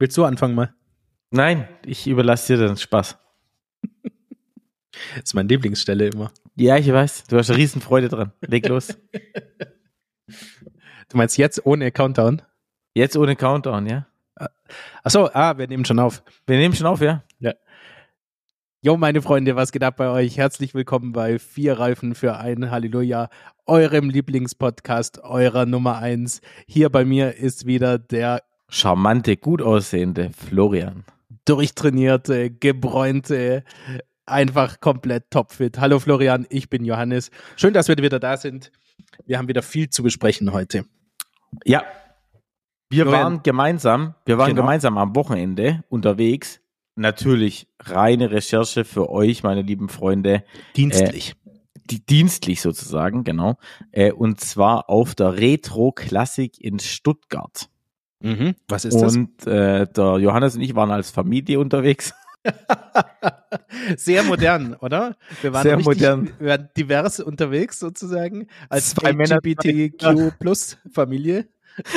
Willst du anfangen mal? Nein, ich überlasse dir den Spaß. Das ist meine Lieblingsstelle immer. Ja, ich weiß. Du hast eine Riesenfreude dran. Leg los. Du meinst jetzt ohne Countdown? Jetzt ohne Countdown, ja? Achso, ah, wir nehmen schon auf. Wir nehmen schon auf, ja? Ja. Jo, meine Freunde, was geht ab bei euch? Herzlich willkommen bei Vier Reifen für ein Halleluja, eurem Lieblingspodcast, eurer Nummer eins. Hier bei mir ist wieder der Charmante, gut aussehende Florian. durchtrainierte, gebräunte, einfach komplett topfit. Hallo Florian, ich bin Johannes. Schön, dass wir wieder da sind. Wir haben wieder viel zu besprechen heute. Ja. Wir Florian. waren gemeinsam, wir waren Genau. gemeinsam am Wochenende unterwegs. Natürlich reine Recherche für euch, meine lieben Freunde. Dienstlich. die, dienstlich sozusagen, genau. Äh, und zwar auf der Retro Klassik in Stuttgart. Mhm. Was ist das? und äh, der Johannes und ich waren als Familie unterwegs. Sehr modern, oder? Wir waren Sehr richtig, modern. Wir waren divers unterwegs sozusagen als Zwei Männer, LGBTQ Plus Familie.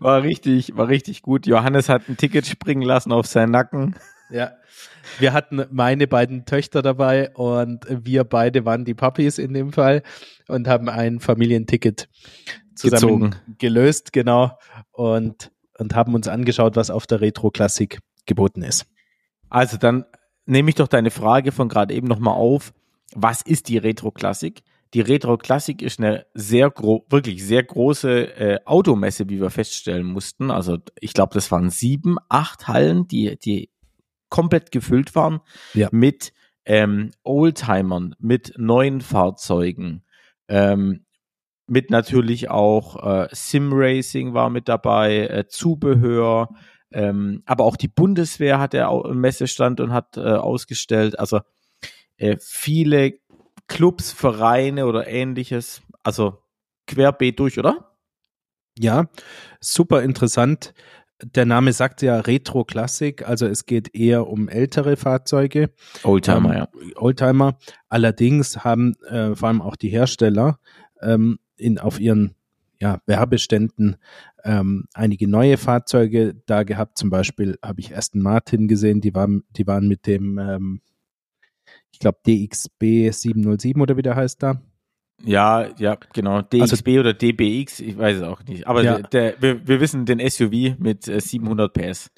War richtig, war richtig gut. Johannes hat ein Ticket springen lassen auf seinen Nacken. Ja. Wir hatten meine beiden Töchter dabei und wir beide waren die Puppies in dem Fall und haben ein Familienticket zusammen Gezogen. gelöst, genau, und, und haben uns angeschaut, was auf der Retro-Klassik geboten ist. Also dann nehme ich doch deine Frage von gerade eben nochmal auf. Was ist die Retro-Klassik? Die Retro-Klassik ist eine sehr gro wirklich sehr große äh, Automesse, wie wir feststellen mussten. Also ich glaube, das waren sieben, acht Hallen, die, die komplett gefüllt waren Ja. mit ähm, Oldtimern, mit neuen Fahrzeugen, ähm, mit natürlich auch äh, Sim-Racing war mit dabei, äh, Zubehör, ähm, aber auch die Bundeswehr hat er im Messestand und hat äh, ausgestellt. Also äh, viele Clubs, Vereine oder ähnliches. Also querbeet durch, oder? Ja, super interessant. Der Name sagt ja Retro-Klassik, also es geht eher um ältere Fahrzeuge. Oldtimer, ähm, Oldtimer. Allerdings haben äh, vor allem auch die Hersteller ähm, in, auf ihren ja, Werbeständen ähm, einige neue Fahrzeuge da gehabt. Zum Beispiel habe ich Aston Martin gesehen, die waren, die waren mit dem, ähm, ich glaube, DXB 707 oder wie der heißt da. Ja, ja, genau. DXB oder DBX, ich weiß es auch nicht. Aber Also Ja. der, der, wir, wir wissen den SUV mit äh, 700 PS.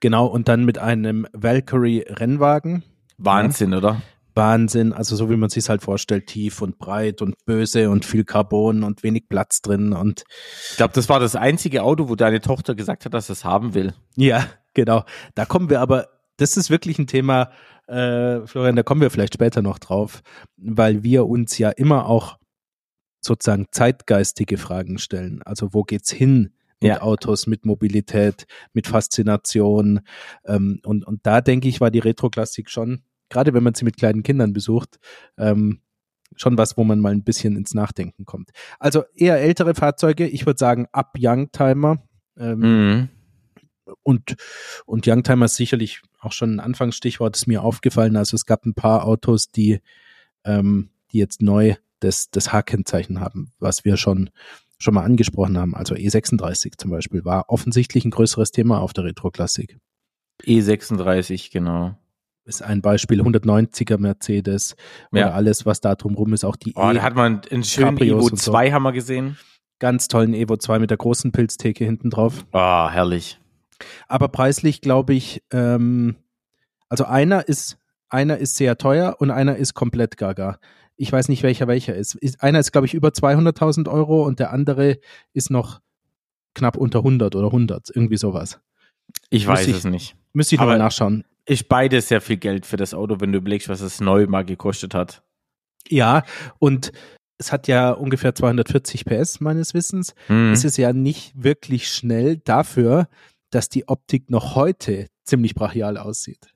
Genau, und dann mit einem Valkyrie-Rennwagen. Wahnsinn, oder? Wahnsinn, also so wie man sich halt vorstellt, tief und breit und böse und viel Carbon und wenig Platz drin und Ich glaube, das war das einzige Auto, wo deine Tochter gesagt hat, dass sie es haben will. Ja, genau. Da kommen wir aber, das ist wirklich ein Thema, äh, Florian, da kommen wir vielleicht später noch drauf, weil wir uns ja immer auch sozusagen zeitgeistige Fragen stellen. Also wo geht's hin mit Ja. Autos, mit Mobilität, mit Faszination? Ähm, und, und da denke ich, war die Retro-Klassik schon, gerade wenn man sie mit kleinen Kindern besucht, ähm, schon was, wo man mal ein bisschen ins Nachdenken kommt. Also eher ältere Fahrzeuge, ich würde sagen ab Youngtimer. Ähm, Mhm. und, und Youngtimer ist sicherlich auch schon ein Anfangsstichwort, ist mir aufgefallen. Also es gab ein paar Autos, die, ähm, die jetzt neu das, das H-Kennzeichen haben, was wir schon, schon mal angesprochen haben. Also E36 zum Beispiel war offensichtlich ein größeres Thema auf der Retro-Klassik. E36, genau. Ist ein Beispiel 190er Mercedes oder Ja. alles, was da drumrum ist, auch die Oh, E, da hat man einen schönen Cabrios Evo und so. 2 Hammer gesehen. ganz tollen Evo 2 mit der großen Pilztheke hinten drauf. Ah, herrlich. Aber preislich glaube ich, ähm, also einer ist, einer ist sehr teuer und einer ist komplett gaga. Ich weiß nicht, welcher welcher ist. ist einer ist, glaube ich, über 200.000 Euro und der andere ist noch knapp unter 100 oder 100, irgendwie sowas. Ich weiß ich- es nicht. Müsste ich nochmal nachschauen. Ist beides sehr viel Geld für das Auto, wenn du überlegst, was es neu mal gekostet hat. Ja, und es hat ja ungefähr 240 PS meines Wissens. Mhm. Es ist ja nicht wirklich schnell dafür, dass die Optik noch heute ziemlich brachial aussieht.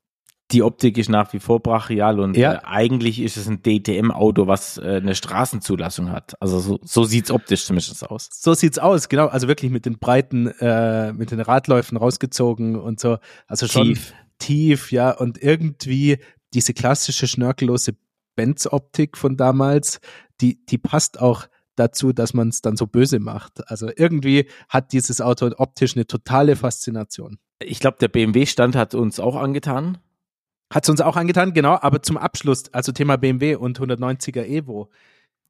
Die Optik ist nach wie vor brachial und Ja. äh, eigentlich ist es ein DTM-Auto, was äh, eine Straßenzulassung hat. Also so, so sieht's optisch zumindest aus. So sieht's aus, genau. Also wirklich mit den breiten, äh, mit den Radläufen rausgezogen und so. Also schon Tief. Tief, ja. Und irgendwie diese klassische schnörkellose Benz-Optik von damals, die, die passt auch dazu, dass man es dann so böse macht. Also irgendwie hat dieses Auto optisch eine totale Faszination. Ich glaube, der BMW-Stand hat uns auch angetan. Hat es uns auch angetan, genau, aber zum Abschluss, also Thema BMW und 190er Evo.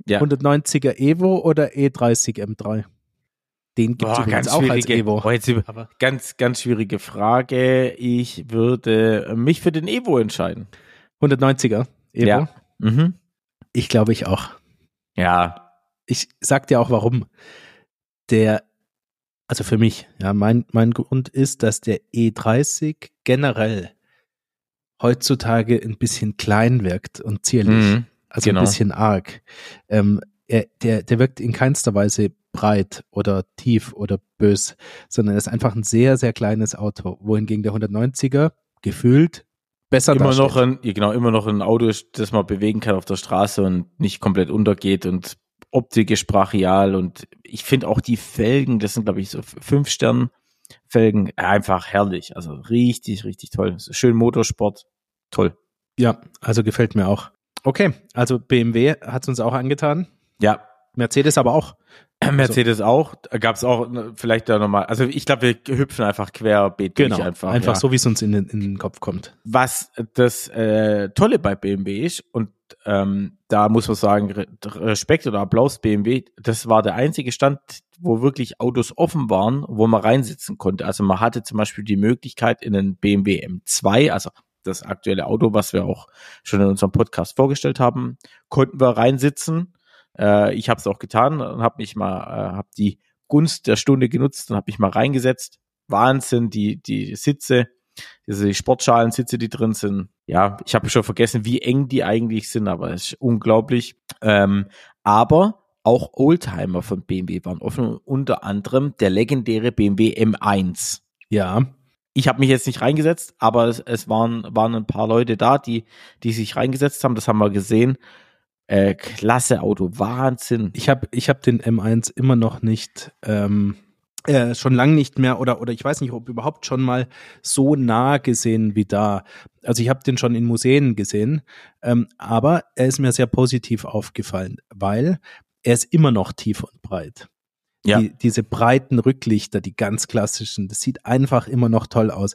Ja. 190er Evo oder E30 M3? Den gibt es ganz auch als Evo. Boah, jetzt aber ganz, ganz schwierige Frage. Ich würde mich für den Evo entscheiden. 190er Evo? Ja. Mhm. Ich glaube ich auch. Ja. Ich sag dir auch warum. Der, also für mich, ja, mein, mein Grund ist, dass der E30 generell heutzutage ein bisschen klein wirkt und zierlich. Mhm, also genau. ein bisschen arg. Ähm, er, der, der wirkt in keinster Weise breit oder tief oder bös, sondern er ist einfach ein sehr, sehr kleines Auto, wohingegen der 190er gefühlt besser immer noch ein genau immer noch ein Auto das man bewegen kann auf der Straße und nicht komplett untergeht und Optik ist brachial und ich finde auch die Felgen, das sind glaube ich so fünf Stern Felgen, einfach herrlich, also richtig richtig toll, schön Motorsport, toll. Ja, also gefällt mir auch. Okay, also BMW hat es uns auch angetan. Ja. Mercedes aber auch. Mercedes also, auch, gab es auch ne, vielleicht da nochmal, also ich glaube, wir hüpfen einfach querbeet genau, einfach. Einfach ja. so, wie es uns in den, in den Kopf kommt. Was das äh, Tolle bei BMW ist, und ähm, da muss man sagen, Respekt oder Applaus BMW, das war der einzige Stand, wo wirklich Autos offen waren, wo man reinsitzen konnte. Also man hatte zum Beispiel die Möglichkeit in einen BMW M2, also das aktuelle Auto, was wir auch schon in unserem Podcast vorgestellt haben, konnten wir reinsitzen äh, ich habe es auch getan und habe mich mal, äh, habe die Gunst der Stunde genutzt und habe mich mal reingesetzt. Wahnsinn, die die Sitze, diese Sportschalen-Sitze, die drin sind. Ja, ich habe schon vergessen, wie eng die eigentlich sind, aber es ist unglaublich. Ähm, aber auch Oldtimer von BMW waren offen, unter anderem der legendäre BMW M1. Ja. Ich habe mich jetzt nicht reingesetzt, aber es, es, waren, waren ein paar Leute da, die, die sich reingesetzt haben. Das haben wir gesehen. Äh, klasse Auto, Wahnsinn. Ich habe ich hab den M1 immer noch nicht, ähm, äh, schon lang nicht mehr oder oder ich weiß nicht, ob überhaupt schon mal so nah gesehen wie da. Also ich habe den schon in Museen gesehen, ähm, aber er ist mir sehr positiv aufgefallen, weil er ist immer noch tief und breit. Ja. Die, diese breiten Rücklichter, die ganz klassischen, das sieht einfach immer noch toll aus.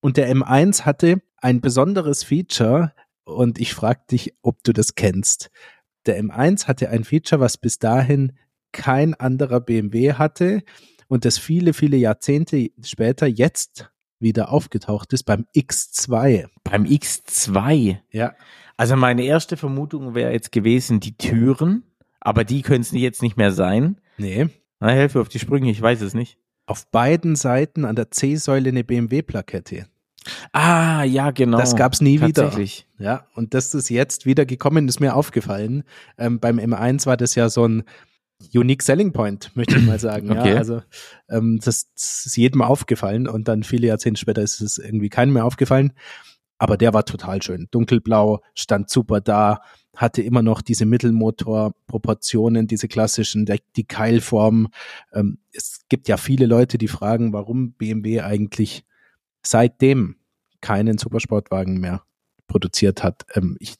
Und der M1 hatte ein besonderes Feature, und ich frage dich, ob du das kennst. Der M1 hatte ein Feature, was bis dahin kein anderer BMW hatte und das viele, viele Jahrzehnte später jetzt wieder aufgetaucht ist beim X2. Beim X2? Ja. Also meine erste Vermutung wäre jetzt gewesen, die Türen, aber die können es jetzt nicht mehr sein. Nee. Na, helfe auf die Sprünge, ich weiß es nicht. Auf beiden Seiten an der C-Säule eine BMW-Plakette. Ah, ja, genau. Das gab's nie wieder. Ja, und das jetzt wieder gekommen ist mir aufgefallen. Ähm, beim M1 war das ja so ein Unique Selling Point, möchte ich mal sagen. okay. Ja, also ähm, das, das ist jedem aufgefallen und dann viele Jahrzehnte später ist es irgendwie keinem mehr aufgefallen. Aber der war total schön. Dunkelblau, stand super da, hatte immer noch diese Mittelmotorproportionen, diese klassischen, die Keilform. Ähm, es gibt ja viele Leute, die fragen, warum BMW eigentlich seitdem keinen Supersportwagen mehr produziert hat. Ähm, ich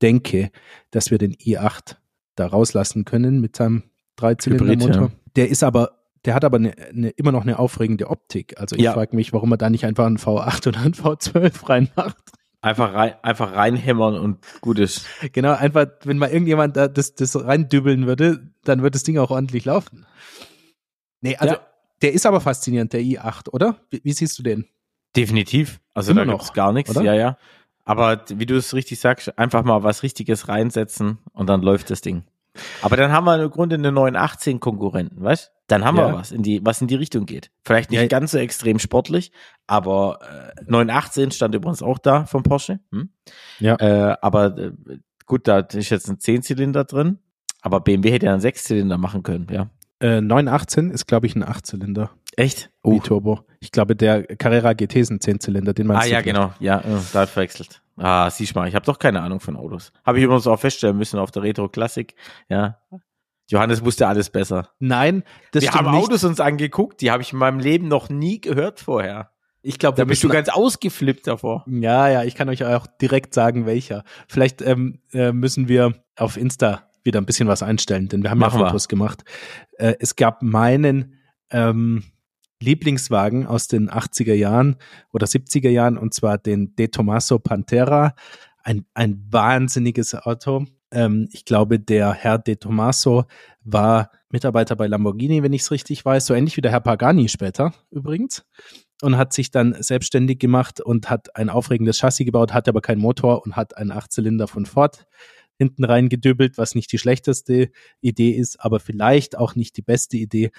denke, dass wir den i8 da rauslassen können mit seinem Dreizylindermotor. Ja. Der ist aber, der hat aber eine, eine, immer noch eine aufregende Optik. Also ich ja. frage mich, warum er da nicht einfach einen V8 oder einen V12 reinmacht. Einfach rein, einfach reinhämmern und gut ist. Genau, einfach, wenn mal irgendjemand da das, das reindübeln würde, dann wird das Ding auch ordentlich laufen. Nee, also, ja. der ist aber faszinierend, der i8, oder? Wie, wie siehst du den? Definitiv. Also Immer da gibt's gar nichts. Oder? Ja, ja. Aber wie du es richtig sagst, einfach mal was Richtiges reinsetzen und dann läuft das Ding. Aber dann haben wir im Grunde eine 918 Konkurrenten, weißt? Dann haben ja. wir was in die, was in die Richtung geht. Vielleicht nicht ja. ganz so extrem sportlich, aber äh, 918 stand übrigens auch da vom Porsche. Hm? Ja. Äh, aber äh, gut, da ist jetzt ein 10-Zylinder drin, aber BMW hätte ja einen 6-Zylinder machen können, ja. Äh, 918 ist, glaube ich, ein 8-Zylinder. Echt? Uh. Turbo. Ich glaube, der Carrera GT ist ein 10-Zylinder, den man Ah, ja, nicht. genau. Ja, äh, da hat verwechselt. Ah, siehst mal, ich habe doch keine Ahnung von Autos. Habe ich übrigens auch feststellen müssen auf der Retro Classic. Ja. Johannes wusste alles besser. Nein, das Wir haben nicht. Autos uns angeguckt, die habe ich in meinem Leben noch nie gehört vorher. Ich glaube, da bist du ganz ausgeflippt davor. Ja, ja, ich kann euch auch direkt sagen, welcher. Vielleicht ähm, äh, müssen wir auf Insta wieder ein bisschen was einstellen, denn wir haben Machen ja. Fotos gemacht. Äh, es gab meinen ähm, Lieblingswagen aus den 80er Jahren oder 70er Jahren und zwar den De Tomaso Pantera. Ein, ein wahnsinniges Auto. Ähm, ich glaube, der Herr De Tomaso war Mitarbeiter bei Lamborghini, wenn ich es richtig weiß, so ähnlich wie der Herr Pagani später übrigens. Und hat sich dann selbstständig gemacht und hat ein aufregendes Chassis gebaut, hat aber keinen Motor und hat einen Achtzylinder von Ford hinten reingedübelt, was nicht die schlechteste Idee ist, aber vielleicht auch nicht die beste Idee.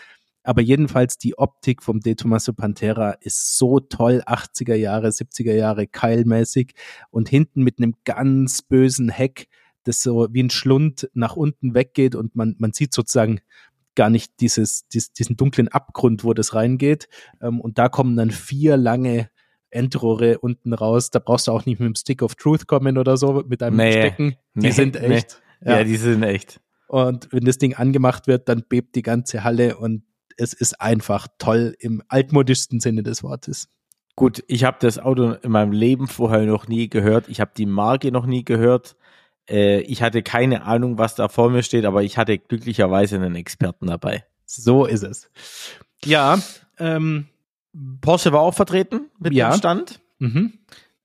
Aber jedenfalls die Optik vom De Tomaso Pantera ist so toll, 80er Jahre, 70er Jahre, keilmäßig und hinten mit einem ganz bösen Heck, das so wie ein Schlund nach unten weggeht und man, man sieht sozusagen gar nicht dieses, dies, diesen dunklen Abgrund, wo das reingeht. Ähm, und da kommen dann vier lange Endrohre unten raus. Da brauchst du auch nicht mit dem Stick of Truth kommen oder so, mit einem Nee. Stecken. Die Nee, sind nee. echt. Ja. die sind echt. Und wenn das Ding angemacht wird, dann bebt die ganze Halle und es ist einfach toll im altmodischsten Sinne des Wortes. Gut, ich habe das Auto in meinem Leben vorher noch nie gehört. Ich habe die Marke noch nie gehört. Äh, ich hatte keine Ahnung, was da vor mir steht, aber ich hatte glücklicherweise einen Experten dabei. So ist es. Ja, ähm, Porsche war auch vertreten mit Ja. dem Stand. mhm.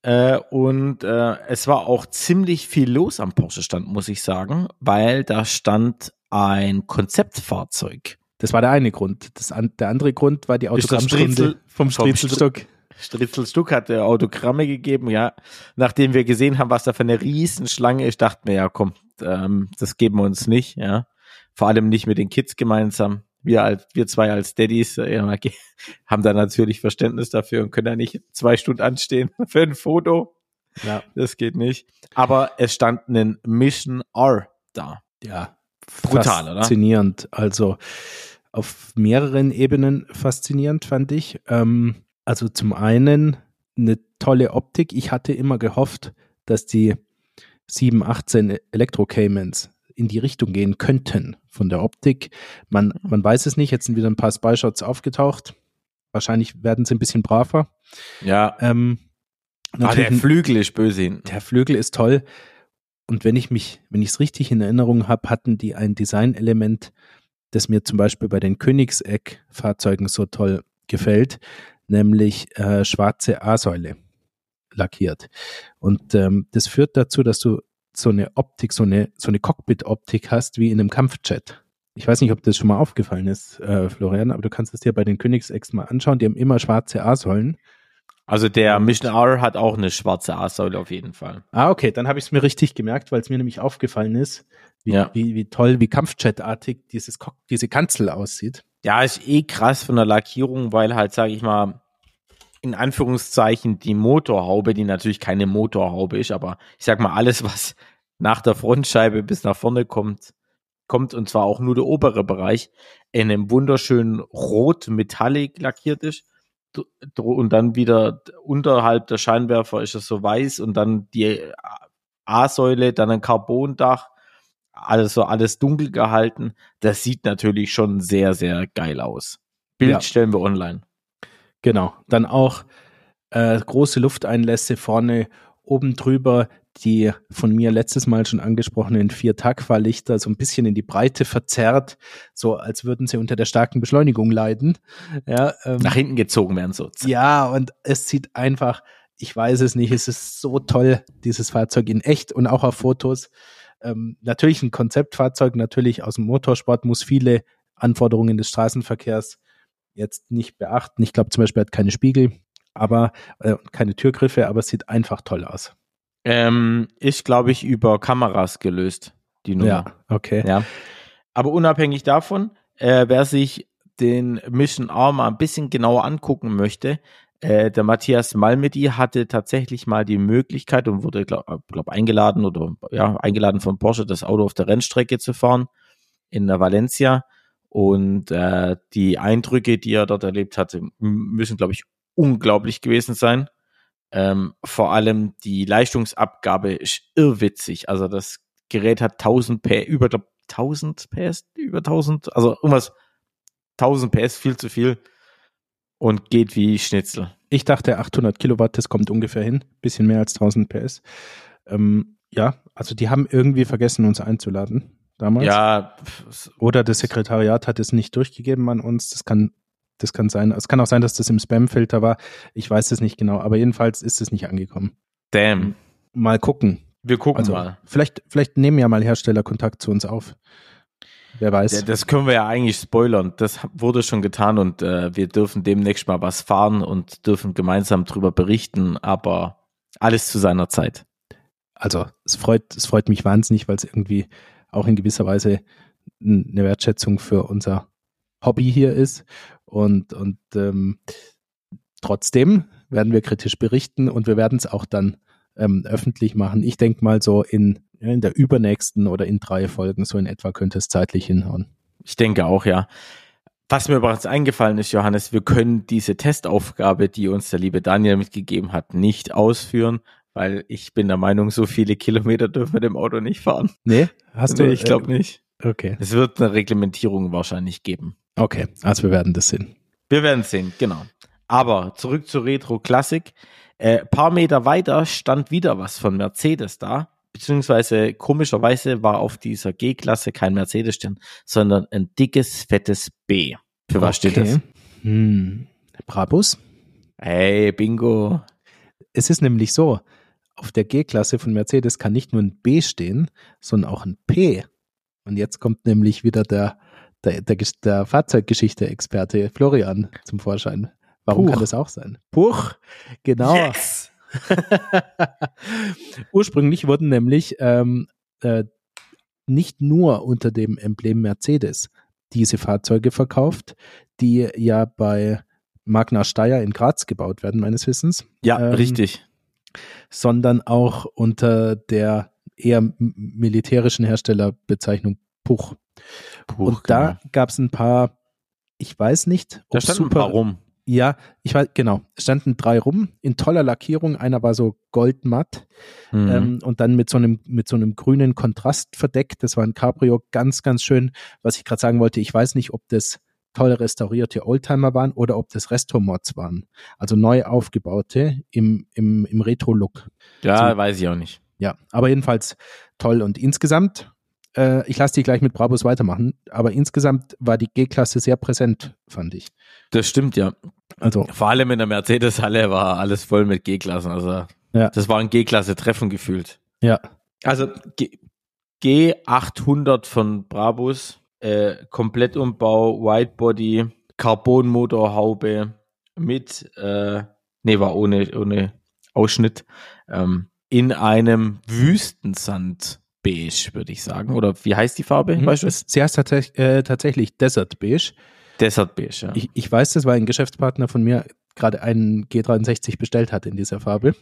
Äh, und äh, es war auch ziemlich viel los am Porsche-Stand, muss ich sagen, weil da stand ein Konzeptfahrzeug. das war der eine Grund. Das an, der andere Grund war die Autogrammstunde vom vom Striezelstock. Stritzel Stuck hatte Autogramme gegeben, ja. Nachdem wir gesehen haben, was da für eine Riesenschlange ist, dachten wir, ja komm, ähm, das geben wir uns nicht, ja. Vor allem nicht mit den Kids gemeinsam. Wir als, wir zwei als Daddies äh, haben da natürlich Verständnis dafür und können da nicht zwei Stunden anstehen für ein Foto. Ja. Das geht nicht. Aber es stand ein Mission R da. ja, Brutal, oder? faszinierend. Also auf mehreren Ebenen faszinierend fand ich. Ähm, also zum einen eine tolle Optik. Ich hatte immer gehofft, dass die 718 Elektro Caymans in die Richtung gehen könnten von der Optik. Man, man weiß es nicht. Jetzt sind wieder ein paar Spy-Shots aufgetaucht. Wahrscheinlich werden sie ein bisschen braver. Ja. Ähm, Ah, der Flügel ist böse der Flügel ist toll. Und wenn ich mich, wenn ich es richtig in Erinnerung habe, hatten die ein Designelement, das mir zum Beispiel bei den Königseck-Fahrzeugen so toll gefällt, nämlich äh, schwarze A-Säule lackiert. Und ähm, das führt dazu, dass du so eine Optik, so eine, so eine Cockpit-Optik hast wie in einem Kampfjet. Ich weiß nicht, ob das schon mal aufgefallen ist, äh, Florian, aber du kannst es dir bei den Königsex mal anschauen. Die haben immer schwarze A-Säulen. Also der Mission R hat auch eine schwarze A-Säule auf jeden Fall. Ah, okay, dann habe ich es mir richtig gemerkt, weil es mir nämlich aufgefallen ist, wie, Ja. wie, wie toll, wie Kampfjet-artig dieses diese Kanzel aussieht. Ja, ist eh krass von der Lackierung, weil halt, sage ich mal, in Anführungszeichen die Motorhaube, die natürlich keine Motorhaube ist, aber ich sag mal, alles, was nach der Frontscheibe bis nach vorne kommt, kommt und zwar auch nur der obere Bereich, in einem wunderschönen Rot Metallic lackiert ist. Und dann wieder unterhalb der Scheinwerfer ist es so weiß und dann die A-Säule, dann ein Carbondach, alles so alles dunkel gehalten. Das sieht natürlich schon sehr, sehr geil aus. Bild Ja. stellen wir online. Genau. Dann auch äh, große Lufteinlässe vorne oben drüber, die von mir letztes Mal schon angesprochenen vier Tagfahrlichter so ein bisschen in die Breite verzerrt, so als würden sie unter der starken Beschleunigung leiden. Ja, ähm, Nach hinten gezogen werden so. Ja, und es sieht einfach, ich weiß es nicht, es ist so toll, dieses Fahrzeug in echt und auch auf Fotos. Ähm, natürlich ein Konzeptfahrzeug, natürlich aus dem Motorsport, muss viele Anforderungen des Straßenverkehrs jetzt nicht beachten. Ich glaube zum Beispiel, hat keine Spiegel, aber äh, keine Türgriffe, aber es sieht einfach toll aus. Ähm, ist, glaube ich, über Kameras gelöst, die Nummer. Ja, okay. Ja. Aber unabhängig davon, äh, wer sich den Mission mal ein bisschen genauer angucken möchte, äh, der Matthias Malmedy hatte tatsächlich mal die Möglichkeit und wurde, glaube glaub, eingeladen oder ja, eingeladen von Porsche, das Auto auf der Rennstrecke zu fahren in der Valencia. Und äh, die Eindrücke, die er dort erlebt hatte, müssen, glaube ich, unglaublich gewesen sein. Ähm, vor allem die Leistungsabgabe ist irrwitzig. Also das Gerät hat 1000 PS, über glaub, 1000 PS, über 1000, also irgendwas 1000 PS, viel zu viel und geht wie Schnitzel. Ich dachte 800 Kilowatt, das kommt ungefähr hin, bisschen mehr als 1000 PS. Ähm, ja, also die haben irgendwie vergessen, uns einzuladen. Damals. Ja, Oder das Sekretariat hat es nicht durchgegeben an uns. Das kann, das kann sein. Es kann auch sein, dass das im Spam-Filter war. Ich weiß es nicht genau, aber jedenfalls ist es nicht angekommen. damn. Mal gucken. Wir gucken Also mal. vielleicht, vielleicht nehmen ja mal Hersteller Kontakt zu uns auf. Wer weiß. Ja, das können wir ja eigentlich spoilern. Das wurde schon getan und äh, wir dürfen demnächst mal was fahren und dürfen gemeinsam drüber berichten, aber alles zu seiner Zeit. also es freut, es freut mich wahnsinnig, weil es irgendwie auch in gewisser Weise eine Wertschätzung für unser Hobby hier ist. Und, und ähm, trotzdem werden wir kritisch berichten und wir werden es auch dann ähm, öffentlich machen. Ich denke mal so in, in der übernächsten oder in drei Folgen, so in etwa könnte es zeitlich hinhauen. Ich denke auch, ja. Was mir übrigens eingefallen ist, Johannes, wir können diese Testaufgabe, die uns der liebe Daniel mitgegeben hat, nicht ausführen, weil ich bin der Meinung, so viele Kilometer dürfen wir dem Auto nicht fahren. Nee? Hast Nee, du? ich glaube nicht. Äh, okay. Es wird eine Reglementierung wahrscheinlich geben. Okay, also wir werden das sehen. Wir werden sehen, genau. Aber zurück zur Retro Classic. Äh, paar Meter weiter stand wieder was von Mercedes da. Beziehungsweise komischerweise war auf dieser G-Klasse kein Mercedes stehen, sondern ein dickes, fettes B. Für was steht das? Hm. Brabus? Hey, Bingo. Es ist nämlich so, auf der G-Klasse von Mercedes kann nicht nur ein B stehen, sondern auch ein P. Und jetzt kommt nämlich wieder der, der, der, der Fahrzeuggeschichte-Experte Florian zum Vorschein. Warum Puch. kann das auch sein? Puch, genau. Yes! Ursprünglich wurden nämlich ähm, äh, nicht nur unter dem Emblem Mercedes diese Fahrzeuge verkauft, die ja bei Magna Steyr in Graz gebaut werden, meines Wissens. Ja, Ähm, richtig. Sondern auch unter der eher militärischen Herstellerbezeichnung Puch. Puch, Und da gab es ein paar, ich weiß nicht, genau. da stand ein paar rum. Ja, ich weiß, genau. Es standen drei rum in toller Lackierung. Einer war so goldmatt Mhm. ähm, und dann mit so einem mit so einem grünen Kontrast verdeckt. Das war ein Cabrio, ganz ganz schön. Was ich gerade sagen wollte, ich weiß nicht, ob das toll restaurierte Oldtimer waren oder ob das Resto-Mods waren. Also neu aufgebaute im im im Retro-Look. ja, so- weiß ich auch nicht. Ja, aber jedenfalls toll. Und insgesamt, äh, ich lasse dich gleich mit Brabus weitermachen, aber insgesamt war die G-Klasse sehr präsent, fand ich. Das stimmt, ja. Also, Vor allem in der Mercedes-Halle war alles voll mit G-Klassen. Also, Ja. das war ein G-Klasse-Treffen gefühlt. ja, Also G G800 von Brabus, äh, Komplettumbau, Whitebody, Carbonmotorhaube mit, äh, nee, war ohne, ohne Ausschnitt, ähm, in einem Wüstensand beige, würde ich sagen. Oder wie heißt die Farbe? Mhm. Weißt du? Es- sie heißt tatsächlich, äh, tatsächlich Desert Beige. Desert beige, ja. Ich, ich weiß das, weil ein Geschäftspartner von mir gerade einen G63 bestellt hat in dieser Farbe.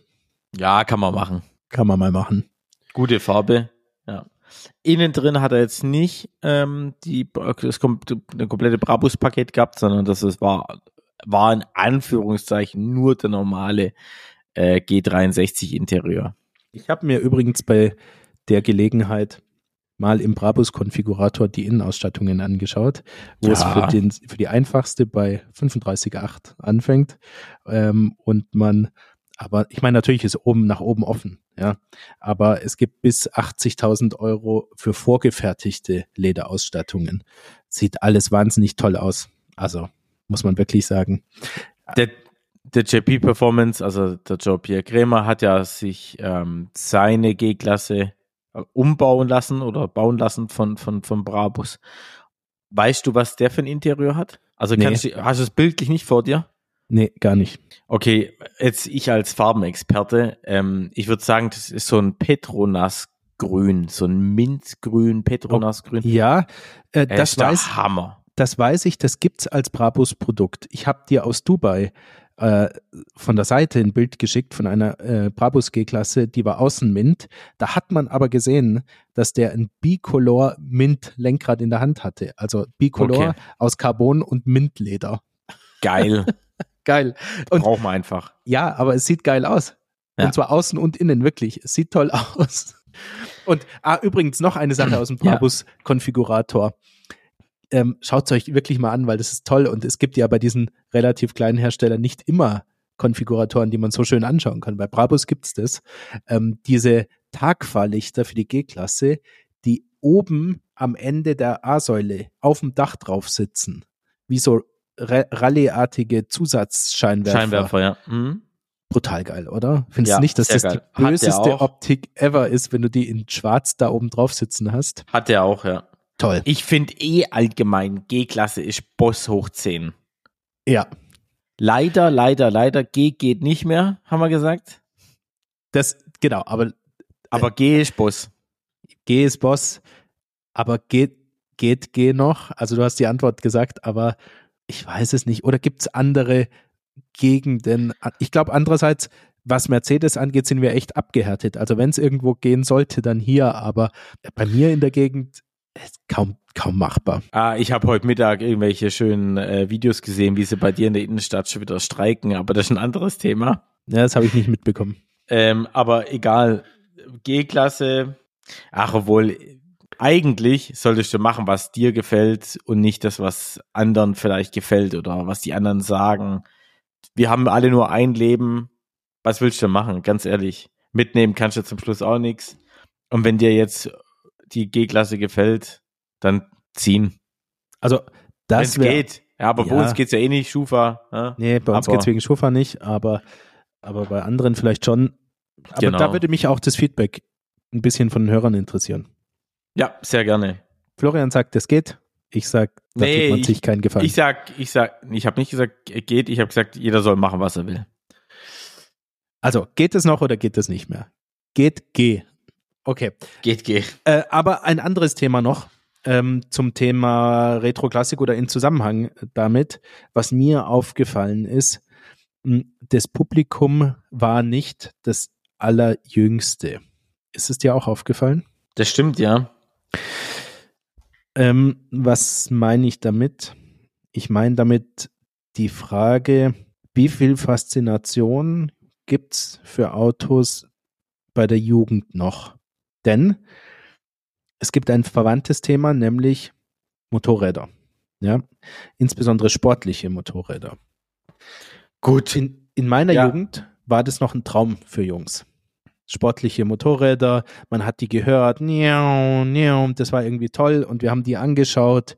ja, kann man machen. Kann man mal machen. Gute Farbe. Innen drin hat er jetzt nicht ähm, die, das eine komplette Brabus-Paket gehabt, sondern das ist, war, war in Anführungszeichen nur der normale äh, G63-Interieur. Ich habe mir übrigens bei der Gelegenheit mal im Brabus-Konfigurator die Innenausstattungen angeschaut, wo es Ja. für, den, für die einfachste bei 35,8 anfängt ähm, und man, aber ich meine, natürlich ist oben nach oben offen, ja, aber es gibt bis 80.000 Euro für vorgefertigte Lederausstattungen. Sieht alles wahnsinnig toll aus. Also, muss man wirklich sagen. Der, der JP Performance, also der Joe Pierre Krämer, hat ja sich ähm, seine G-Klasse äh, umbauen lassen oder bauen lassen von, von, von Brabus. Weißt du, was der für ein Interieur hat? Also Nee. kannst du, hast du es bildlich nicht vor dir? Nee, gar nicht. Okay, jetzt ich als Farbenexperte, ähm, ich würde sagen, das ist so ein Petronas-Grün, so ein Mintgrün, Petronas-Grün. Ja, äh, Er das ist der weiß, Hammer. das weiß ich, das gibt's als Brabus-Produkt. Ich habe dir aus Dubai äh, von der Seite ein Bild geschickt von einer äh, Brabus G-Klasse, die war außen Mint. Da hat man aber gesehen, dass der ein Bicolor Mint Lenkrad in der Hand hatte. Also Bicolor Okay. aus Carbon und Mintleder. Geil. Geil. Und Braucht man einfach. ja, aber es sieht geil aus. Ja. Und zwar außen und innen, wirklich. Es sieht toll aus. Und ah, übrigens noch eine Sache aus dem. Brabus-Konfigurator. Ähm, Schaut es euch wirklich mal an, weil das ist toll. Und es gibt ja bei diesen relativ kleinen Herstellern nicht immer Konfiguratoren, die man so schön anschauen kann. Bei Brabus gibt's das. Ähm, diese Tagfahrlichter für die G-Klasse, die oben am Ende der A-Säule auf dem Dach drauf sitzen. Wie so Rallye-artige Zusatzscheinwerfer. Scheinwerfer, ja. Mhm. Brutal geil, oder? Findest Ja, du nicht, dass das geil. die böseste. Optik ever ist, wenn du die in schwarz da oben drauf sitzen hast? Hat der auch, ja. Toll. Ich finde eh allgemein, G-Klasse ist Boss hoch 10. Ja, Leider, leider, leider, G geht nicht mehr, haben wir gesagt. das, genau, aber Aber G ist Boss. G ist Boss, aber geht, geht G noch? Also du hast die Antwort gesagt, aber ich weiß es nicht. Oder gibt es andere Gegenden? Ich glaube andererseits, was Mercedes angeht, sind wir echt abgehärtet. Also wenn es irgendwo gehen sollte, dann hier, aber bei mir in der Gegend ist kaum, kaum machbar. Ah, ich habe heute Mittag irgendwelche schönen äh, Videos gesehen, wie sie bei dir in der Innenstadt schon wieder streiken, aber das ist ein anderes Thema. Ja, das habe ich nicht mitbekommen. Ähm, aber egal, G-Klasse, ach, obwohl, eigentlich solltest du machen, was dir gefällt und nicht das, was anderen vielleicht gefällt oder was die anderen sagen. Wir haben alle nur ein Leben. Was willst du machen? Ganz ehrlich. Mitnehmen kannst du zum Schluss auch nichts. Und wenn dir jetzt die G-Klasse gefällt, dann ziehen. Also das es wär, geht. Ja, aber bei Ja. uns geht's ja eh nicht, Schufa. Ja? Nee, bei uns Aber- geht es wegen Schufa nicht, aber, aber bei anderen vielleicht schon. Aber Genau. da würde mich auch das Feedback ein bisschen von den Hörern interessieren. Ja, sehr gerne. Florian sagt, es geht. Ich sag, da Nee, tut man ich- sich keinen Gefallen. Ich sag, ich sag, ich habe nicht gesagt, geht, ich habe gesagt, jeder soll machen, was er will. also, geht es noch oder geht es nicht mehr? Geht, geh. Okay. Geht, geht. Äh, aber ein anderes Thema noch ähm, zum Thema Retro-Klassik oder in Zusammenhang damit, was mir aufgefallen ist, mh, das Publikum war nicht das allerjüngste. Ist es dir auch aufgefallen? Das stimmt, ja. Ähm, was meine ich damit? Ich meine damit die Frage, wie viel Faszination gibt's für Autos bei der Jugend noch? Denn es gibt ein verwandtes Thema, nämlich Motorräder. Ja, insbesondere sportliche Motorräder. Gut. In, in meiner Ja. Jugend war das noch ein Traum für Jungs. Sportliche Motorräder, man hat die gehört, das war irgendwie toll und wir haben die angeschaut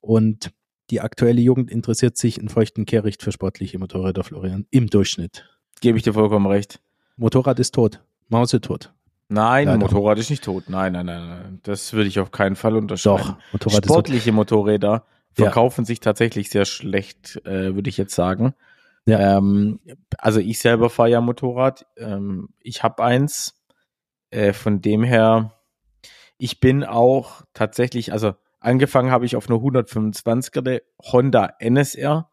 und die aktuelle Jugend interessiert sich in feuchten Kehricht für sportliche Motorräder, Florian, im Durchschnitt. Gebe ich dir vollkommen recht. Motorrad ist tot, Mausetot. Nein, Leider. Motorrad ist nicht tot. Nein, nein, nein, nein. Das würde ich auf keinen Fall unterschreiben. Doch, Motorrad ist tot. Sportliche Motorräder Ja. verkaufen sich tatsächlich sehr schlecht, äh, würde ich jetzt sagen. Ja. Ähm, also ich selber fahre ja Motorrad. Ähm, ich habe eins. Äh, von dem her, ich bin auch tatsächlich, also angefangen habe ich auf einer 125er Honda NSR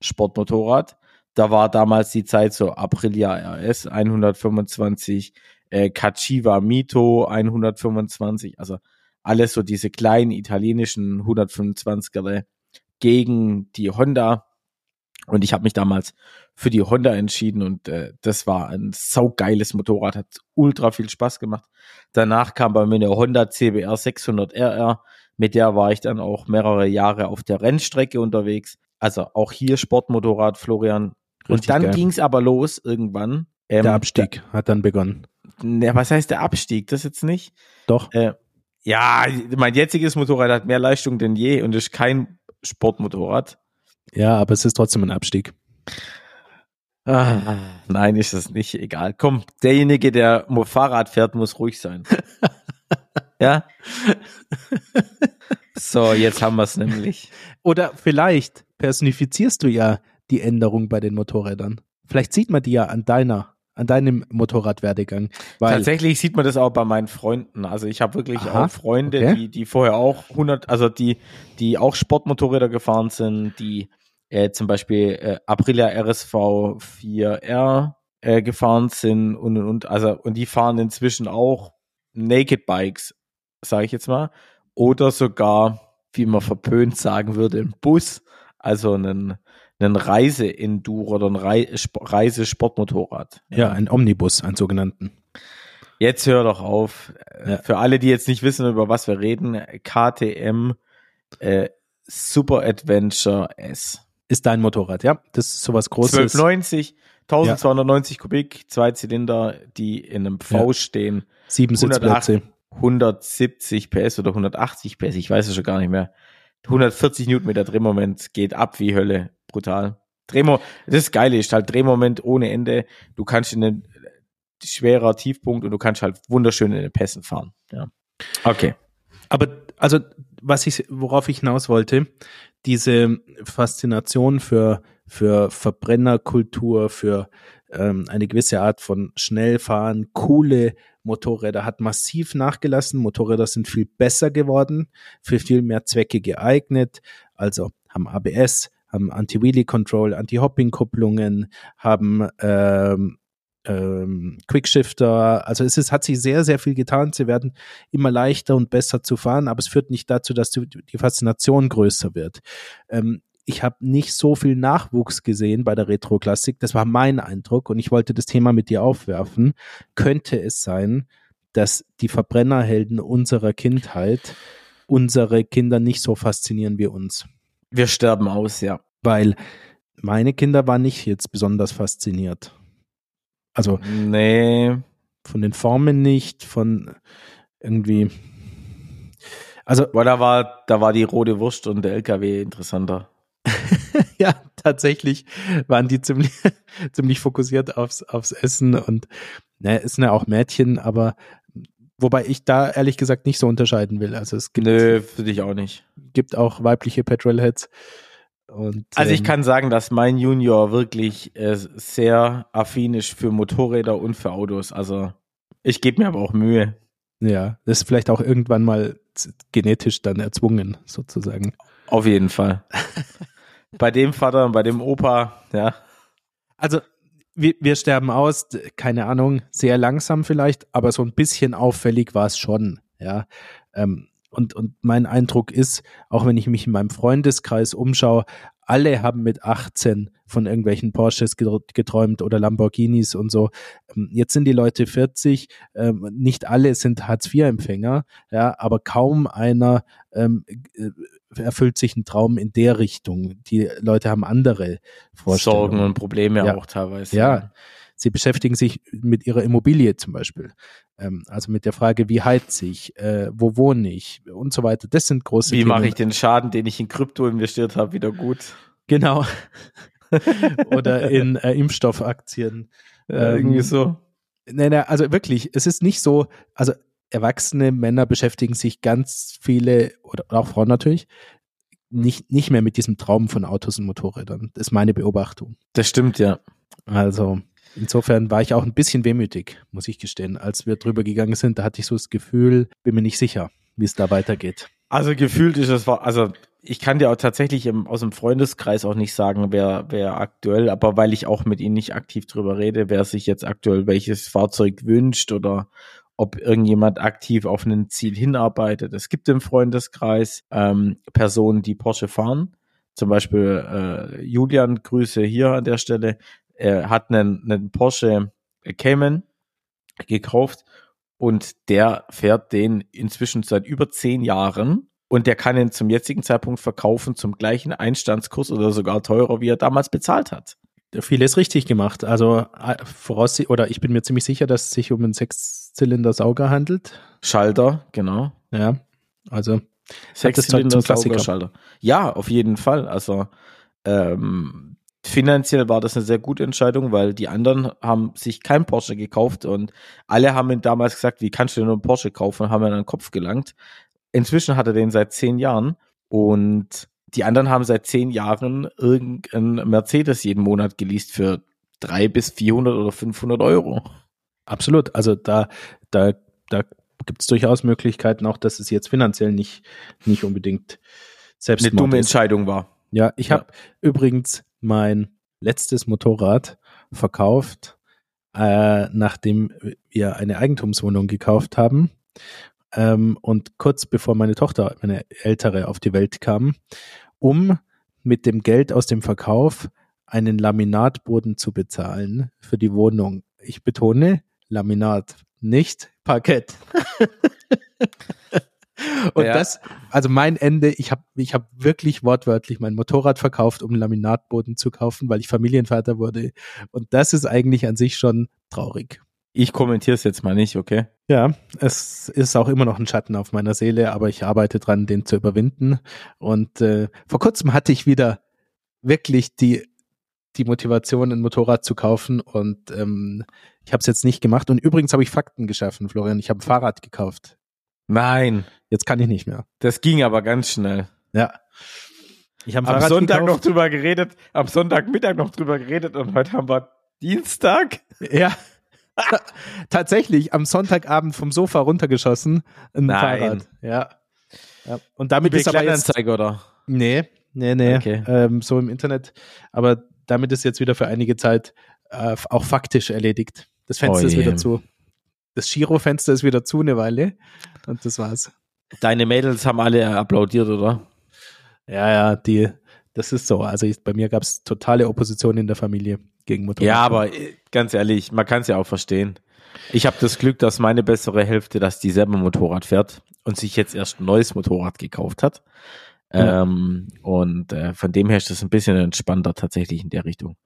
Sportmotorrad. Da war damals die Zeit so Aprilia RS 125, äh, Kachiva Mito 125, also alles so diese kleinen italienischen 125er gegen die Honda. Und ich habe mich damals für die Honda entschieden und äh, das war ein saugeiles Motorrad, hat ultra viel Spaß gemacht. Danach kam bei mir eine Honda CBR 600 RR, mit der war ich dann auch mehrere Jahre auf der Rennstrecke unterwegs. Also auch hier Sportmotorrad, Florian. Und Richtig dann geil. ging's aber los irgendwann. Ähm, Der Abstieg hat dann begonnen. Da, ne, was heißt der Abstieg? Das jetzt nicht? Doch, Äh, ja, mein jetziges Motorrad hat mehr Leistung denn je und ist kein Sportmotorrad. Ja, aber es ist trotzdem ein Abstieg. Ah, nein, ist das nicht. Egal. Komm, derjenige, der Fahrrad fährt, muss ruhig sein. ja? so, jetzt haben wir es nämlich. Oder vielleicht personifizierst du ja die Änderung bei den Motorrädern. Vielleicht sieht man die ja an deiner, an deinem Motorradwerdegang. Weil, Tatsächlich sieht man das auch bei meinen Freunden. Also ich habe wirklich Aha, auch Freunde, okay. die, die vorher auch 100, also die, die auch Sportmotorräder gefahren sind, die äh, zum Beispiel äh, Aprilia RSV 4R äh, gefahren sind und, und, und, also, und die fahren inzwischen auch Naked Bikes, sage ich jetzt mal, oder sogar, wie man verpönt sagen würde, ein Bus, also einen, einen Reise-Enduro oder ein Sp- Reise-Sportmotorrad. ja, ein Omnibus, einen sogenannten. Jetzt hör doch auf. Äh, Ja. Für alle, die jetzt nicht wissen, über was wir reden, KTM äh, Super Adventure S. Ist dein Motorrad, ja? Das ist sowas Großes. 1290, 1290 Kubik, zwei Zylinder, die in einem V Ja. stehen, Sieben 108, Sitzplätze. 170 PS oder 180 PS, ich weiß es schon gar nicht mehr. 140 Newtonmeter Drehmoment geht ab wie Hölle. Brutal. Drehmo das Geile ist halt Drehmoment ohne Ende. Du kannst in den schwerer Tiefpunkt und du kannst halt wunderschön in den Pässen fahren. Ja. Okay. Aber also was ich, worauf ich hinaus wollte, diese Faszination für für Verbrennerkultur, für ähm, eine gewisse Art von Schnellfahren, coole Motorräder hat massiv nachgelassen. Motorräder sind viel besser geworden, für viel mehr Zwecke geeignet. Also haben ABS, haben Anti-Wheelie-Control, Anti-Hopping-Kupplungen, haben ähm, ähm, Quickshifter. Also es ist, hat sich sehr, sehr viel getan. Sie werden immer leichter und besser zu fahren, aber es führt nicht dazu, dass die, die Faszination größer wird. Ähm, ich habe nicht so viel Nachwuchs gesehen bei der Retro-Klassik. Das war mein Eindruck und ich wollte das Thema mit dir aufwerfen. Könnte es sein, dass die Verbrennerhelden unserer Kindheit unsere Kinder nicht so faszinieren wie uns? Wir sterben aus, ja. Weil meine Kinder waren nicht jetzt besonders fasziniert. Also nee, von den Formen nicht, von irgendwie. Also, weil da war, da war die rote Wurst und der LKW interessanter. ja, tatsächlich waren die ziemlich, ziemlich fokussiert aufs, aufs Essen und ne, es sind ja auch Mädchen, aber wobei ich da ehrlich gesagt nicht so unterscheiden will. Also es gibt. Nö, für dich auch nicht. Gibt auch weibliche Petrolheads. Und, also ich ähm, kann sagen, dass mein Junior wirklich äh, sehr affin ist für Motorräder und für Autos. Also ich gebe mir aber auch Mühe. Ja, das ist vielleicht auch irgendwann mal genetisch dann erzwungen, sozusagen. Auf jeden Fall. bei dem Vater und bei dem Opa, ja. Also wir, wir sterben aus, keine Ahnung, sehr langsam vielleicht, aber so ein bisschen auffällig war es schon, ja. Ähm, und, und mein Eindruck ist, auch wenn ich mich in meinem Freundeskreis umschaue, alle haben mit 18 von irgendwelchen Porsches geträumt oder Lamborghinis und so. Ähm, jetzt sind die Leute 40, ähm, nicht alle sind Hartz-IV-Empfänger, ja, aber kaum einer ähm, äh, erfüllt sich ein Traum in der Richtung. Die Leute haben andere Vorstellungen. Sorgen und Probleme ja. auch teilweise. Ja, sie beschäftigen sich mit ihrer Immobilie zum Beispiel. Ähm, also mit der Frage, wie heize ich, äh, wo wohne ich und so weiter. Das sind große Wie mache ich den Schaden, den ich in Krypto investiert habe, wieder gut? Genau. Oder in äh, Impfstoffaktien. Ja, ähm, irgendwie so. Nee, nee, also wirklich, es ist nicht so, also erwachsene Männer beschäftigen sich ganz viele, oder auch Frauen natürlich, nicht, nicht mehr mit diesem Traum von Autos und Motorrädern. Das ist meine Beobachtung. Das stimmt, ja. Also, insofern war ich auch ein bisschen wehmütig, muss ich gestehen. Als wir drüber gegangen sind, da hatte ich so das Gefühl, bin mir nicht sicher, wie es da weitergeht. Also gefühlt ist es, also ich kann dir auch tatsächlich im, aus dem Freundeskreis auch nicht sagen, wer, wer aktuell, aber weil ich auch mit ihnen nicht aktiv drüber rede, wer sich jetzt aktuell welches Fahrzeug wünscht oder ob irgendjemand aktiv auf ein Ziel hinarbeitet. Es gibt im Freundeskreis ähm, Personen, die Porsche fahren. Zum Beispiel äh, Julian, Grüße hier an der Stelle. Er hat einen, einen Porsche Cayman gekauft und der fährt den inzwischen seit über zehn Jahren und der kann ihn zum jetzigen Zeitpunkt verkaufen zum gleichen Einstandskurs oder sogar teurer, wie er damals bezahlt hat. Vieles richtig gemacht. Also äh, voraus oder ich bin mir ziemlich sicher, dass es sich um einen Sechszylinder-Sauger handelt. Schalter, genau. Ja, also Sechszylinder-Sauger-Schalter. Ja, auf jeden Fall. Also ähm, finanziell war das eine sehr gute Entscheidung, weil die anderen haben sich kein Porsche gekauft und alle haben ihn damals gesagt, wie kannst du denn nur einen Porsche kaufen und haben ihn an den Kopf gelangt. Inzwischen hat er den seit zehn Jahren und die anderen haben seit zehn Jahren irgendeinen Mercedes jeden Monat geleast für drei bis 400 oder 500 Euro. Absolut. Also da, da, da gibt es durchaus Möglichkeiten, auch dass es jetzt finanziell nicht, nicht unbedingt selbst eine dumme ist. Entscheidung war. Ja, ich ja. habe übrigens mein letztes Motorrad verkauft, äh, nachdem wir eine Eigentumswohnung gekauft haben. Ähm, und kurz bevor meine Tochter, meine ältere, auf die Welt kam um mit dem Geld aus dem Verkauf einen Laminatboden zu bezahlen für die Wohnung. Ich betone Laminat, nicht Parkett. Und ja. das, also mein Ende, ich habe ich hab wirklich wortwörtlich mein Motorrad verkauft, um Laminatboden zu kaufen, weil ich Familienvater wurde. Und das ist eigentlich an sich schon traurig. Ich kommentiere es jetzt mal nicht, okay? Ja, es ist auch immer noch ein Schatten auf meiner Seele, aber ich arbeite dran, den zu überwinden. Und äh, vor kurzem hatte ich wieder wirklich die die Motivation, ein Motorrad zu kaufen und ähm, ich habe es jetzt nicht gemacht. Und übrigens habe ich Fakten geschaffen, Florian. Ich habe ein Fahrrad gekauft. Nein. Jetzt kann ich nicht mehr. Das ging aber ganz schnell. Ja. Ich habe am Fahrrad Sonntag gekauft. noch drüber geredet, am Sonntagmittag noch drüber geredet und heute haben wir Dienstag. Ja. Tatsächlich am Sonntagabend vom Sofa runtergeschossen ein Nein. Fahrrad. Ja. ja. Und damit ist aber jetzt, oder? Nee, nee, nee. Okay. Ähm, so im Internet. Aber damit ist jetzt wieder für einige Zeit äh, auch faktisch erledigt. Das Fenster oh ist wieder zu. Das Giro-Fenster ist wieder zu eine Weile und das war's. Deine Mädels haben alle applaudiert, oder? Ja, ja, die, das ist so. Also ich, bei mir gab es totale Opposition in der Familie gegen Motorrad. Ja, aber äh, ganz ehrlich, man kann es ja auch verstehen. Ich habe das Glück, dass meine bessere Hälfte, dass die selber Motorrad fährt und sich jetzt erst ein neues Motorrad gekauft hat. Ja. Ähm, und äh, von dem her ist das ein bisschen entspannter tatsächlich in der Richtung.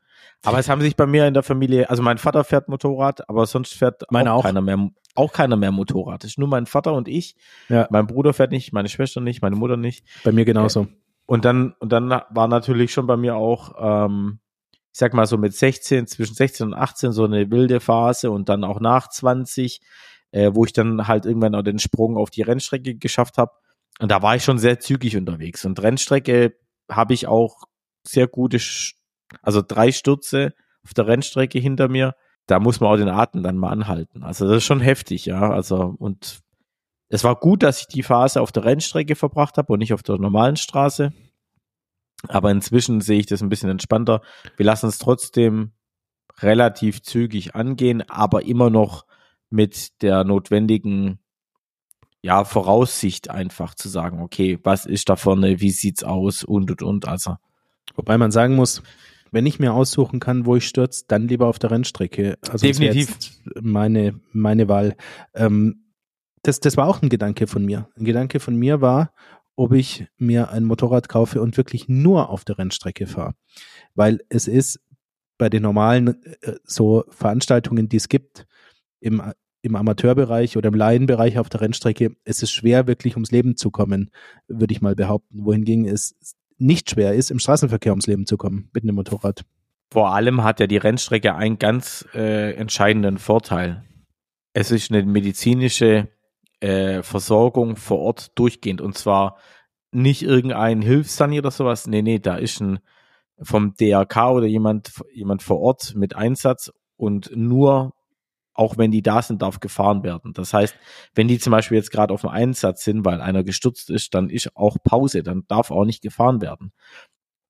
Aber es haben sich bei mir in der Familie, also mein Vater fährt Motorrad, aber sonst fährt Meine auch, auch. keiner mehr, auch keiner mehr Motorrad. Es ist nur mein Vater und ich. Ja. Mein Bruder fährt nicht, meine Schwester nicht, meine Mutter nicht. Bei mir genauso. Äh, und dann, und dann war natürlich schon bei mir auch, ähm, ich sag mal so mit 16, zwischen 16 und 18 so eine wilde Phase und dann auch nach 20, äh, wo ich dann halt irgendwann auch den Sprung auf die Rennstrecke geschafft habe. Und da war ich schon sehr zügig unterwegs. Und Rennstrecke habe ich auch sehr gute, also drei Stürze auf der Rennstrecke hinter mir. Da muss man auch den Atem dann mal anhalten. Also das ist schon heftig, ja. Also und es war gut, dass ich die Phase auf der Rennstrecke verbracht habe und nicht auf der normalen Straße. Aber inzwischen sehe ich das ein bisschen entspannter. Wir lassen es trotzdem relativ zügig angehen, aber immer noch mit der notwendigen ja, Voraussicht einfach zu sagen, okay, was ist da vorne, wie sieht's aus und und und. Also. Wobei man sagen muss, wenn ich mir aussuchen kann, wo ich stürze, dann lieber auf der Rennstrecke. Also Definitiv. meine, meine Wahl. Ähm, das, das war auch ein Gedanke von mir. Ein Gedanke von mir war, ob ich mir ein Motorrad kaufe und wirklich nur auf der Rennstrecke fahre. Weil es ist bei den normalen äh, so Veranstaltungen, die es gibt, im im Amateurbereich oder im Laienbereich auf der Rennstrecke, es ist schwer, wirklich ums Leben zu kommen, würde ich mal behaupten. Wohingegen es nicht schwer ist, im Straßenverkehr ums Leben zu kommen mit einem Motorrad. Vor allem hat ja die Rennstrecke einen ganz äh, entscheidenden Vorteil. Es ist eine medizinische äh, Versorgung vor Ort durchgehend und zwar nicht irgendein Hilfsani oder sowas. Nee, nee, da ist ein vom DRK oder jemand, jemand vor Ort mit Einsatz und nur auch wenn die da sind, darf gefahren werden. Das heißt, wenn die zum Beispiel jetzt gerade auf dem Einsatz sind, weil einer gestürzt ist, dann ist auch Pause, dann darf auch nicht gefahren werden.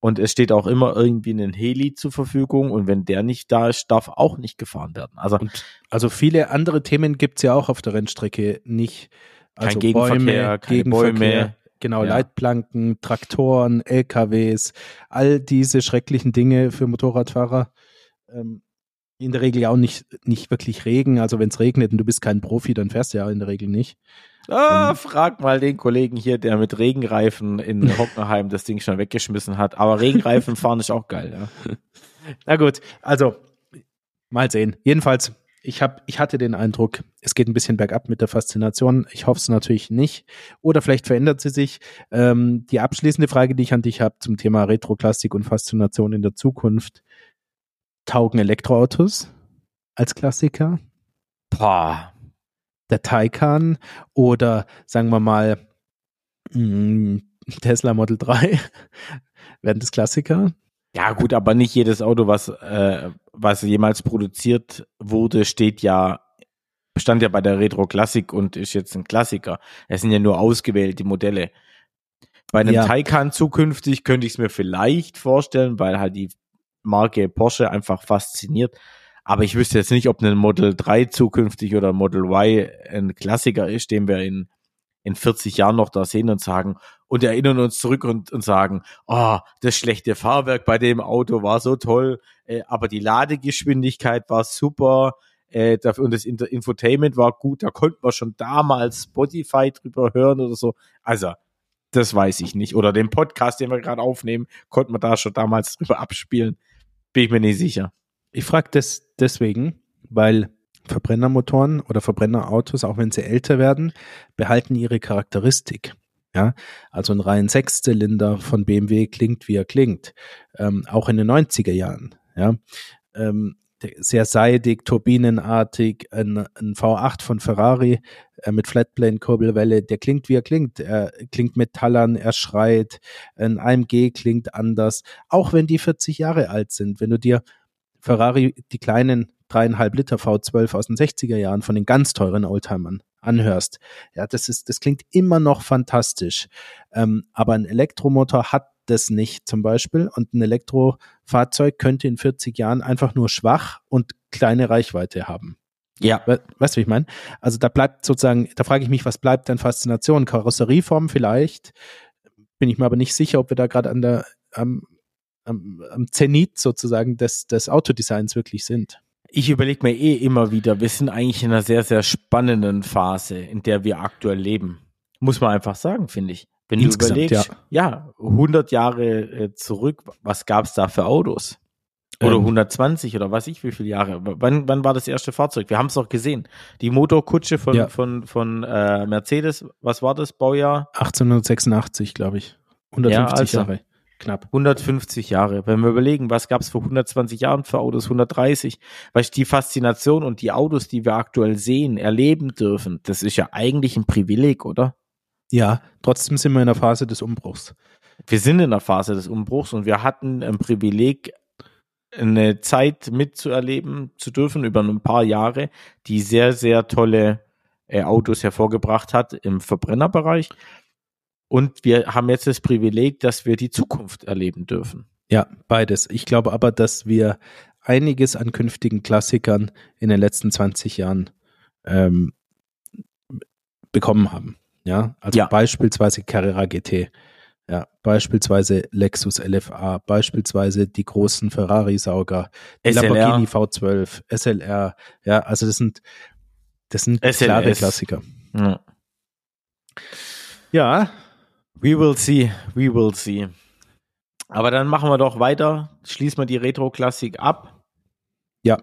Und es steht auch immer irgendwie ein Heli zur Verfügung und wenn der nicht da ist, darf auch nicht gefahren werden. Also, und, also viele andere Themen gibt's ja auch auf der Rennstrecke nicht. Also kein Gegenverkehr, Bäume, keine Gegenverkehr, Bäume. Genau, ja. Leitplanken, Traktoren, LKWs, all diese schrecklichen Dinge für Motorradfahrer. Ähm, in der Regel auch nicht, nicht wirklich Regen. Also wenn es regnet und du bist kein Profi, dann fährst du ja in der Regel nicht. Ah, ähm, frag mal den Kollegen hier, der mit Regenreifen in Hockenheim das Ding schon weggeschmissen hat. Aber Regenreifen fahren ist auch geil, ja. Na gut, also mal sehen. Jedenfalls, ich, hab, ich hatte den Eindruck, es geht ein bisschen bergab mit der Faszination. Ich hoffe es natürlich nicht. Oder vielleicht verändert sie sich. Ähm, die abschließende Frage, die ich an dich habe zum Thema Retro-Klassik und Faszination in der Zukunft taugen Elektroautos als Klassiker? Boah. Der Taycan oder sagen wir mal mh, mm, Tesla Model 3 werden das Klassiker? Ja, gut, aber nicht jedes Auto, was, äh, was jemals produziert wurde, steht ja, stand ja bei der Retro Klassik und ist jetzt ein Klassiker. Es sind ja nur ausgewählte Modelle. Bei einem ja. Taycan zukünftig könnte ich es mir vielleicht vorstellen, weil halt die Marke Porsche einfach fasziniert. Aber ich wüsste jetzt nicht, ob ein Model 3 zukünftig oder Model Y ein Klassiker ist, den wir in, in 40 Jahren noch da sehen und sagen und erinnern uns zurück und, und sagen, oh, das schlechte Fahrwerk bei dem Auto war so toll, äh, aber die Ladegeschwindigkeit war super äh, und das Infotainment war gut, da konnten wir schon damals Spotify drüber hören oder so. Also, das weiß ich nicht. Oder den Podcast, den wir gerade aufnehmen, konnten wir da schon damals drüber abspielen. Bin ich mir nicht sicher. Ich frage das deswegen, weil Verbrennermotoren oder Verbrennerautos, auch wenn sie älter werden, behalten ihre Charakteristik. Ja, also ein rein Sechszylinder von BMW klingt, wie er klingt, ähm, auch in den 90er Jahren. Ja, ähm, sehr seidig, turbinenartig, ein, ein V8 von Ferrari äh, mit Flatplane-Kurbelwelle, der klingt, wie er klingt. Er klingt metallern, er schreit, ein AMG klingt anders, auch wenn die 40 Jahre alt sind. Wenn du dir Ferrari, die kleinen dreieinhalb Liter V12 aus den 60er Jahren von den ganz teuren Oldtimern anhörst. Ja, das ist, das klingt immer noch fantastisch. Ähm, aber ein Elektromotor hat das nicht zum Beispiel und ein Elektrofahrzeug könnte in 40 Jahren einfach nur schwach und kleine Reichweite haben. Ja. Weißt du, wie ich meine? Also da bleibt sozusagen, da frage ich mich, was bleibt denn Faszination? Karosserieform vielleicht, bin ich mir aber nicht sicher, ob wir da gerade an der, am, am, am Zenit sozusagen des, des Autodesigns wirklich sind. Ich überlege mir eh immer wieder, wir sind eigentlich in einer sehr, sehr spannenden Phase, in der wir aktuell leben. Muss man einfach sagen, finde ich. Wenn Insgesamt, du überlegst, ja. ja, 100 Jahre äh, zurück, was gab es da für Autos? Oder ähm, 120 oder was ich, wie viele Jahre? Wann, wann war das erste Fahrzeug? Wir haben es doch gesehen. Die Motorkutsche von, ja. von, von äh, Mercedes, was war das Baujahr? 1886, glaube ich. 150 ja, also, Jahre knapp. 150 Jahre. Wenn wir überlegen, was gab es vor 120 Jahren für Autos, 130, weil die Faszination und die Autos, die wir aktuell sehen, erleben dürfen, das ist ja eigentlich ein Privileg, oder? Ja, trotzdem sind wir in der Phase des Umbruchs. Wir sind in der Phase des Umbruchs und wir hatten ein Privileg, eine Zeit mitzuerleben zu dürfen über ein paar Jahre, die sehr, sehr tolle äh, Autos hervorgebracht hat im Verbrennerbereich. Und wir haben jetzt das Privileg, dass wir die Zukunft erleben dürfen. Ja, beides. Ich glaube aber, dass wir einiges an künftigen Klassikern in den letzten 20 Jahren ähm, bekommen haben. Ja, also ja. beispielsweise Carrera GT, ja, beispielsweise Lexus LFA, beispielsweise die großen Ferrari-Sauger, Lamborghini V12, SLR, ja, also das sind, das sind SLS. klare Klassiker. Ja. ja, We will see, we will see. Aber dann machen wir doch weiter, schließen wir die Retro-Klassik ab. Ja.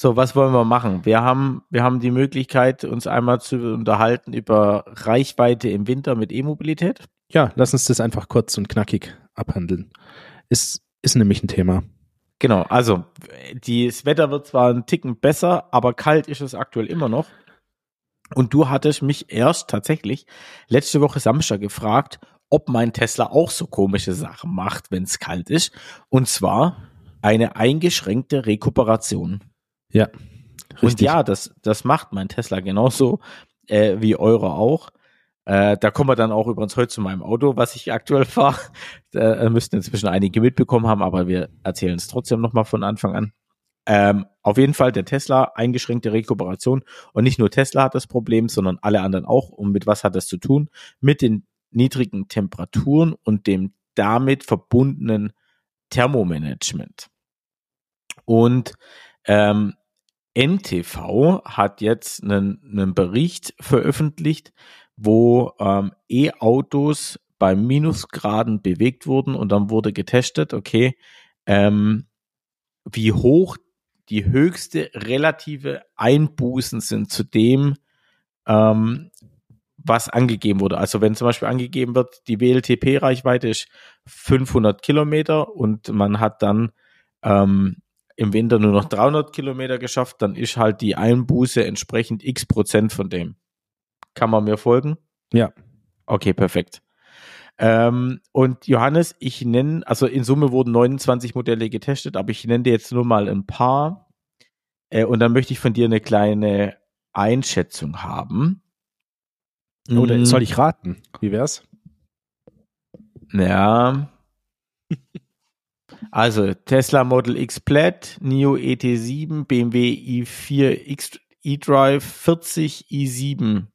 So, was wollen wir machen? Wir haben, wir haben die Möglichkeit, uns einmal zu unterhalten über Reichweite im Winter mit E-Mobilität. Ja, lass uns das einfach kurz und knackig abhandeln. Ist, ist nämlich ein Thema. Genau, also das Wetter wird zwar ein Ticken besser, aber kalt ist es aktuell immer noch. Und du hattest mich erst tatsächlich letzte Woche Samstag gefragt, ob mein Tesla auch so komische Sachen macht, wenn es kalt ist. Und zwar eine eingeschränkte Rekuperation. Ja. Richtig. Und ja, das, das macht mein Tesla genauso äh, wie eure auch. Äh, da kommen wir dann auch übrigens heute zu meinem Auto, was ich aktuell fahre. Da müssten inzwischen einige mitbekommen haben, aber wir erzählen es trotzdem nochmal von Anfang an. Ähm, auf jeden Fall der Tesla eingeschränkte Rekuperation und nicht nur Tesla hat das Problem, sondern alle anderen auch. Und mit was hat das zu tun? Mit den niedrigen Temperaturen und dem damit verbundenen Thermomanagement. Und ähm, NTV hat jetzt einen, einen Bericht veröffentlicht, wo ähm, E-Autos bei Minusgraden bewegt wurden und dann wurde getestet, okay, ähm, wie hoch die höchste relative Einbußen sind zu dem, ähm, was angegeben wurde. Also wenn zum Beispiel angegeben wird, die WLTP-Reichweite ist 500 Kilometer und man hat dann ähm, im Winter nur noch 300 Kilometer geschafft, dann ist halt die Einbuße entsprechend x Prozent von dem. Kann man mir folgen? Ja. Okay, perfekt. Ähm, und Johannes, ich nenne, also in Summe wurden 29 Modelle getestet, aber ich nenne dir jetzt nur mal ein paar. Äh, und dann möchte ich von dir eine kleine Einschätzung haben. Oder hm. soll ich raten? Wie wär's? Ja. Also Tesla Model X Plaid, NIO ET7, BMW i4 X eDrive 40 i7.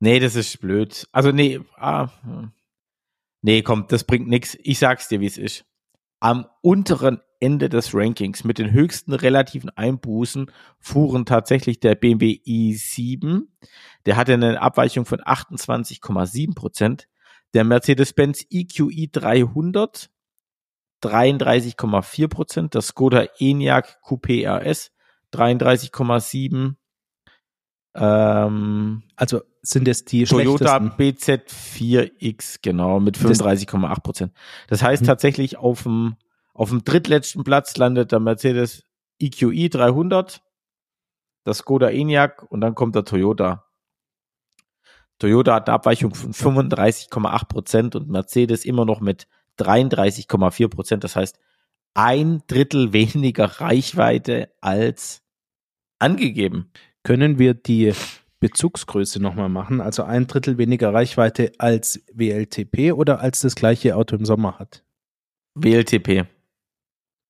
Nee, das ist blöd. Also nee, ah, hm. Nee, komm, das bringt nichts. Ich sag's dir, wie es ist. Am unteren Ende des Rankings mit den höchsten relativen Einbußen fuhren tatsächlich der BMW i7. Der hatte eine Abweichung von 28,7 Prozent. Der Mercedes-Benz EQE 300 33,4 Prozent. Das Skoda Enyaq Coupé RS 33,7. Ähm, also sind es die Toyota BZ4X, genau, mit 35,8 Prozent. Das heißt mhm. tatsächlich auf dem, auf dem drittletzten Platz landet der Mercedes EQE 300, das Skoda Enyaq und dann kommt der Toyota. Toyota hat eine Abweichung von 35,8 Prozent und Mercedes immer noch mit 33,4 Prozent. Das heißt, ein Drittel weniger Reichweite als angegeben. Können wir die Bezugsgröße nochmal machen? Also ein Drittel weniger Reichweite als WLTP oder als das gleiche Auto im Sommer hat? WLTP.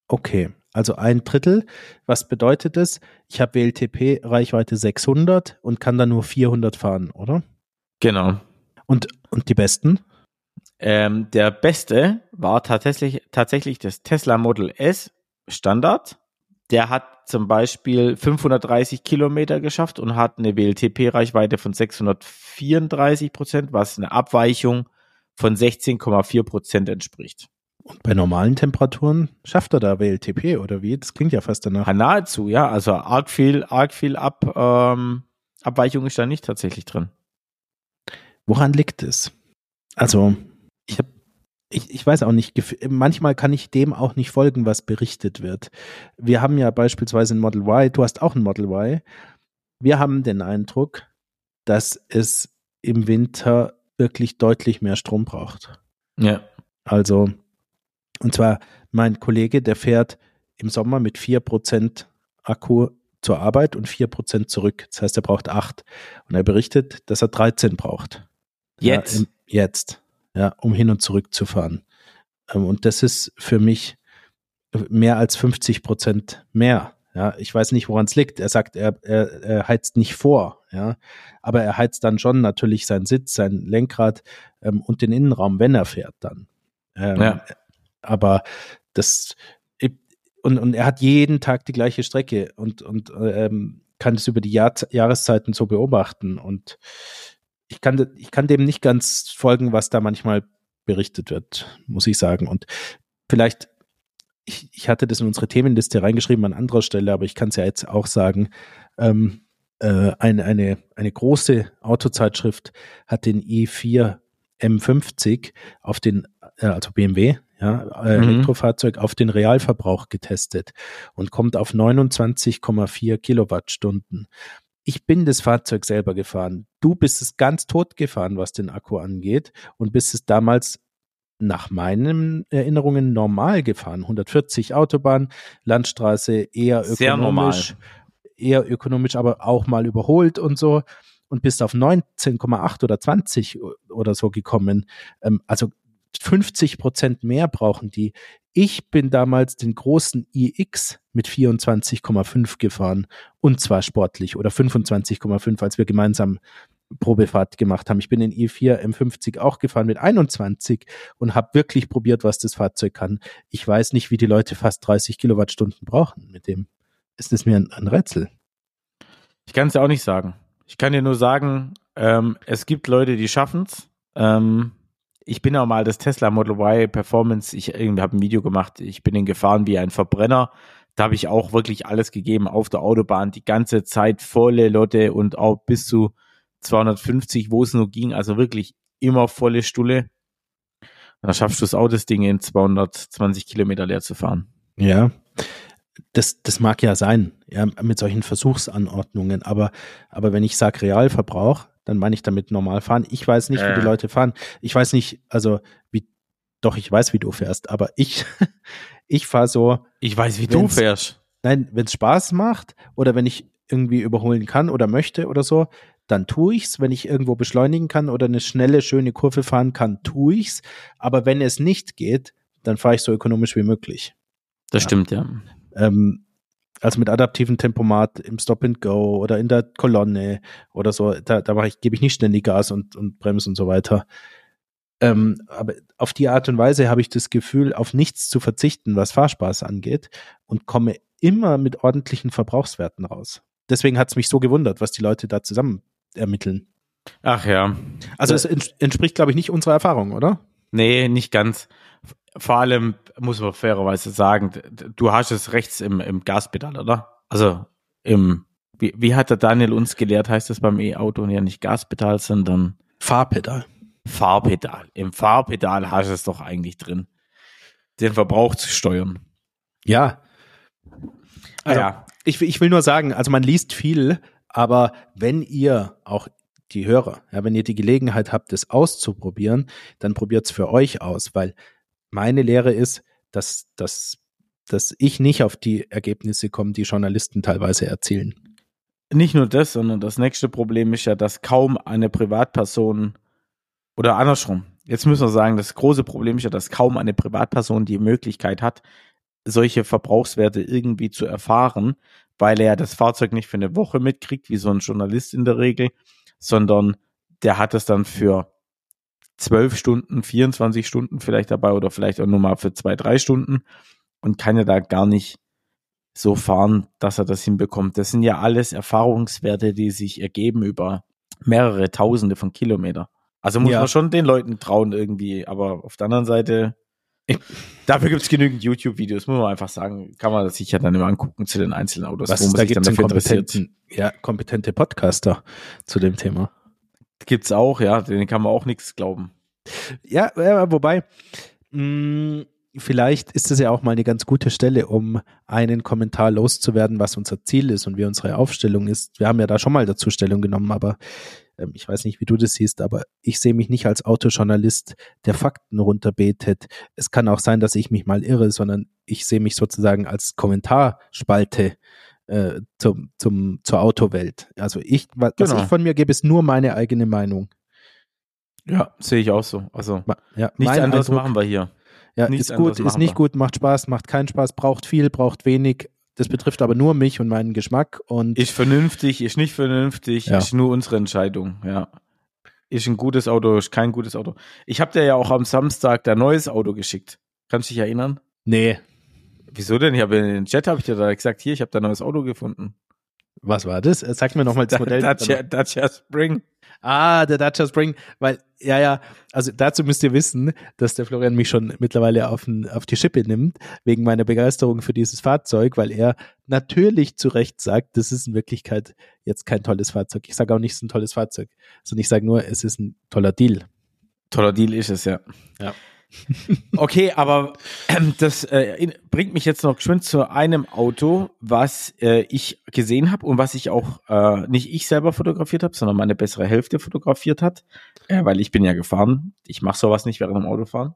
Okay, also ein Drittel. Was bedeutet das? Ich habe WLTP Reichweite 600 und kann dann nur 400 fahren, oder? Genau. Und, und die besten? Ähm, der beste war tatsächlich, tatsächlich das Tesla Model S Standard. Der hat zum Beispiel 530 Kilometer geschafft und hat eine WLTP-Reichweite von 634 Prozent, was eine Abweichung von 16,4 Prozent entspricht. Und bei normalen Temperaturen schafft er da WLTP oder wie? Das klingt ja fast danach. Ja, nahezu, ja. Also arg viel, arg viel Ab, ähm, Abweichung ist da nicht tatsächlich drin. Woran liegt es? Also, ich habe ich, ich weiß auch nicht, manchmal kann ich dem auch nicht folgen, was berichtet wird. Wir haben ja beispielsweise ein Model Y, du hast auch ein Model Y. Wir haben den Eindruck, dass es im Winter wirklich deutlich mehr Strom braucht. Ja. Also, und zwar mein Kollege, der fährt im Sommer mit 4% Akku zur Arbeit und 4% zurück. Das heißt, er braucht 8. Und er berichtet, dass er 13 braucht. Jetzt? Ja, im, jetzt, ja, um hin und zurück zu fahren. Ähm, und das ist für mich mehr als 50 Prozent mehr. Ja, ich weiß nicht, woran es liegt. Er sagt, er, er, er heizt nicht vor, ja, aber er heizt dann schon natürlich seinen Sitz, sein Lenkrad ähm, und den Innenraum, wenn er fährt dann. Ähm, ja. Aber das und, und er hat jeden Tag die gleiche Strecke und, und ähm, kann es über die Jahr, Jahreszeiten so beobachten. Und ich kann, ich kann dem nicht ganz folgen, was da manchmal berichtet wird, muss ich sagen. Und vielleicht, ich, ich hatte das in unsere Themenliste reingeschrieben an anderer Stelle, aber ich kann es ja jetzt auch sagen. Ähm, äh, eine, eine, eine große Autozeitschrift hat den i4 M50 auf den, äh, also BMW, ja, äh, mhm. Elektrofahrzeug auf den Realverbrauch getestet und kommt auf 29,4 Kilowattstunden. Ich bin das Fahrzeug selber gefahren. Du bist es ganz tot gefahren, was den Akku angeht und bist es damals nach meinen Erinnerungen normal gefahren. 140 Autobahn, Landstraße eher ökonomisch. Sehr normal. Eher ökonomisch, aber auch mal überholt und so und bist auf 19,8 oder 20 oder so gekommen. Ähm, also 50 Prozent mehr brauchen die. Ich bin damals den großen iX mit 24,5 gefahren und zwar sportlich oder 25,5, als wir gemeinsam Probefahrt gemacht haben. Ich bin in i4 M50 auch gefahren mit 21 und habe wirklich probiert, was das Fahrzeug kann. Ich weiß nicht, wie die Leute fast 30 Kilowattstunden brauchen. Mit dem ist es mir ein, ein Rätsel. Ich kann es ja auch nicht sagen. Ich kann dir nur sagen, ähm, es gibt Leute, die schaffen es. Ähm, ich bin auch mal das Tesla Model Y Performance, ich habe ein Video gemacht, ich bin in gefahren wie ein Verbrenner. Da habe ich auch wirklich alles gegeben auf der Autobahn, die ganze Zeit volle Lotte und auch bis zu 250, wo es nur ging, also wirklich immer volle Stulle. Da schaffst du es auch, das Ding in 220 Kilometer leer zu fahren. Ja, das, das mag ja sein, ja, mit solchen Versuchsanordnungen, aber, aber wenn ich sage Realverbrauch, dann meine ich damit normal fahren. Ich weiß nicht, äh. wie die Leute fahren. Ich weiß nicht, also wie, doch, ich weiß, wie du fährst, aber ich, ich fahre so. Ich weiß, wie du fährst. Nein, wenn es Spaß macht oder wenn ich irgendwie überholen kann oder möchte oder so, dann tue ich's. Wenn ich irgendwo beschleunigen kann oder eine schnelle, schöne Kurve fahren kann, tue ich's. Aber wenn es nicht geht, dann fahre ich so ökonomisch wie möglich. Das ja. stimmt, ja. Ähm, also mit adaptiven Tempomat im Stop and Go oder in der Kolonne oder so, da, da mache ich, gebe ich nicht ständig Gas und, und Bremse und so weiter. Ähm, aber auf die Art und Weise habe ich das Gefühl, auf nichts zu verzichten, was Fahrspaß angeht und komme immer mit ordentlichen Verbrauchswerten raus. Deswegen hat es mich so gewundert, was die Leute da zusammen ermitteln. Ach ja. Also es entspricht, glaube ich, nicht unserer Erfahrung, oder? Nee, nicht ganz vor allem muss man fairerweise sagen, du hast es rechts im, im Gaspedal, oder? Also im, wie, wie hat der Daniel uns gelehrt, heißt das beim E-Auto ja nicht Gaspedal, sondern Fahrpedal. Fahrpedal. Im Fahrpedal hast du es doch eigentlich drin, den Verbrauch zu steuern. Ja. Also, ja. ich, ich will nur sagen, also man liest viel, aber wenn ihr auch die Hörer, ja, wenn ihr die Gelegenheit habt, das auszuprobieren, dann probiert es für euch aus, weil meine Lehre ist, dass, dass, dass ich nicht auf die Ergebnisse komme, die Journalisten teilweise erzielen. Nicht nur das, sondern das nächste Problem ist ja, dass kaum eine Privatperson oder andersrum. Jetzt müssen wir sagen, das große Problem ist ja, dass kaum eine Privatperson die Möglichkeit hat, solche Verbrauchswerte irgendwie zu erfahren, weil er das Fahrzeug nicht für eine Woche mitkriegt, wie so ein Journalist in der Regel, sondern der hat es dann für zwölf Stunden, 24 Stunden vielleicht dabei oder vielleicht auch nur mal für zwei, drei Stunden und kann ja da gar nicht so fahren, dass er das hinbekommt. Das sind ja alles Erfahrungswerte, die sich ergeben über mehrere Tausende von Kilometer. Also muss Ja. man schon den Leuten trauen irgendwie, aber auf der anderen Seite, dafür gibt es genügend YouTube-Videos, muss man einfach sagen, kann man das sich ja dann immer angucken zu den einzelnen Autos, Was wo man da sich dann dafür interessiert. ja, kompetente Podcaster zu dem Thema. Gibt's auch, ja, denen kann man auch nichts glauben. Ja, wobei, mh, vielleicht ist es ja auch mal eine ganz gute Stelle, um einen Kommentar loszuwerden, was unser Ziel ist und wie unsere Aufstellung ist. Wir haben ja da schon mal dazu Stellung genommen, aber ähm, ich weiß nicht, wie du das siehst, aber ich sehe mich nicht als Autojournalist, der Fakten runterbetet. Es kann auch sein, dass ich mich mal irre, sondern ich sehe mich sozusagen als Kommentarspalte äh, zum, zum, zur Autowelt. Also ich, was Genau. ich von mir gebe, ist nur meine eigene Meinung. Ja, sehe ich auch so. Also Ja, nichts anderes Eindruck- machen wir hier. Ja, Nichts ist gut, ist nicht wir. gut, macht Spaß, macht keinen Spaß, braucht viel, braucht wenig. Das betrifft aber nur mich und meinen Geschmack und Ist vernünftig, ist nicht vernünftig, Ja. ist nur unsere Entscheidung, ja. Ist ein gutes Auto, ist kein gutes Auto. Ich habe dir ja auch am Samstag dein neues Auto geschickt. Kannst du dich erinnern? nee, Wieso denn? Ich habe in den Chat habe ich dir da gesagt, hier, ich habe dein neues Auto gefunden. was war das? Äh, Sag mir nochmal das Modell. Dacia, Dacia Spring. Ah, der Dacia Spring, weil, ja, ja, also dazu müsst ihr wissen, dass der Florian mich schon mittlerweile auf, den, auf die Schippe nimmt, wegen meiner Begeisterung für dieses Fahrzeug, weil er natürlich zu Recht sagt, das ist in Wirklichkeit jetzt kein tolles Fahrzeug. Ich sage auch nicht, es ist ein tolles Fahrzeug, sondern ich sage nur, es ist ein toller Deal. Toller Deal ist es, ja. Ja. Okay, aber ähm, das äh, in, bringt mich jetzt noch geschwind zu einem Auto, was äh, ich gesehen habe und was ich auch äh, nicht ich selber fotografiert habe, sondern meine bessere Hälfte fotografiert hat, äh, weil ich bin ja gefahren. Ich mache sowas nicht während dem Autofahren.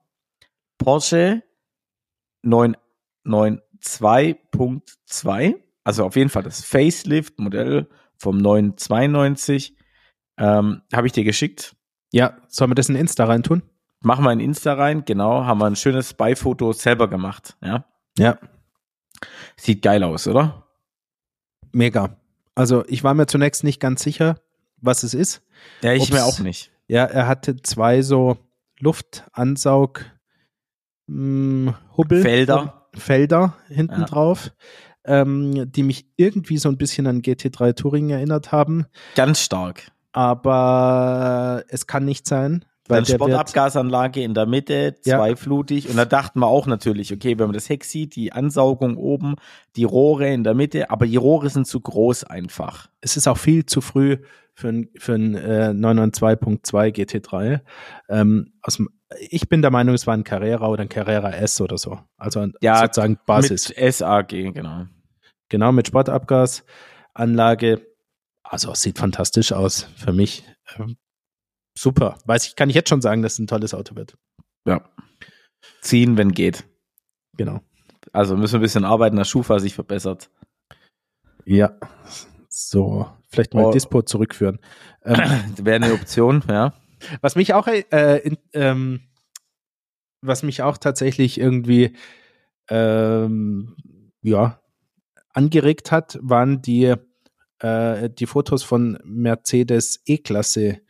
Porsche 992.2, also auf jeden Fall das Facelift-Modell vom 992, ähm, habe ich dir geschickt. Ja, sollen wir das in Insta reintun? Machen wir in Insta rein, genau, haben wir ein schönes Beifoto selber gemacht, ja. Ja, Sieht geil aus, oder? mega. Also ich war mir zunächst nicht ganz sicher, was es ist. Ja, ich Ob's- mir auch nicht. Ja, er hatte zwei so Luftansaug mh, Hubbel Felder. Felder hinten Ja. drauf, ähm, die mich irgendwie so ein bisschen an GT3 Touring erinnert haben, Ganz stark. aber es kann nicht sein, weil wird, Sportabgasanlage in der Mitte, Ja. zweiflutig. Und da dachten wir auch natürlich, okay, wenn man das Heck sieht, die Ansaugung oben, die Rohre in der Mitte, aber die Rohre sind zu groß einfach. es ist auch viel zu früh für ein, für ein äh, 992.2 GT3. Ähm, aus ich bin der Meinung, es war ein Carrera oder ein Carrera S oder so. Also Ja, sozusagen Basis. Mit SAG, genau. Genau, mit Sportabgasanlage. Also es sieht fantastisch aus für mich. Ähm, super. Weiß ich, kann ich jetzt schon sagen, dass es ein tolles Auto wird. Ja. Ziehen, wenn geht. Genau. Also müssen wir ein bisschen arbeiten, dass Schufa sich verbessert. Ja. So, vielleicht mal Oh. Dispo zurückführen. Ähm, Wäre eine Option, ja. was mich auch, äh, in, ähm, was mich auch tatsächlich irgendwie, ähm, ja, angeregt hat, waren die, äh, die Fotos von Mercedes E-Klasse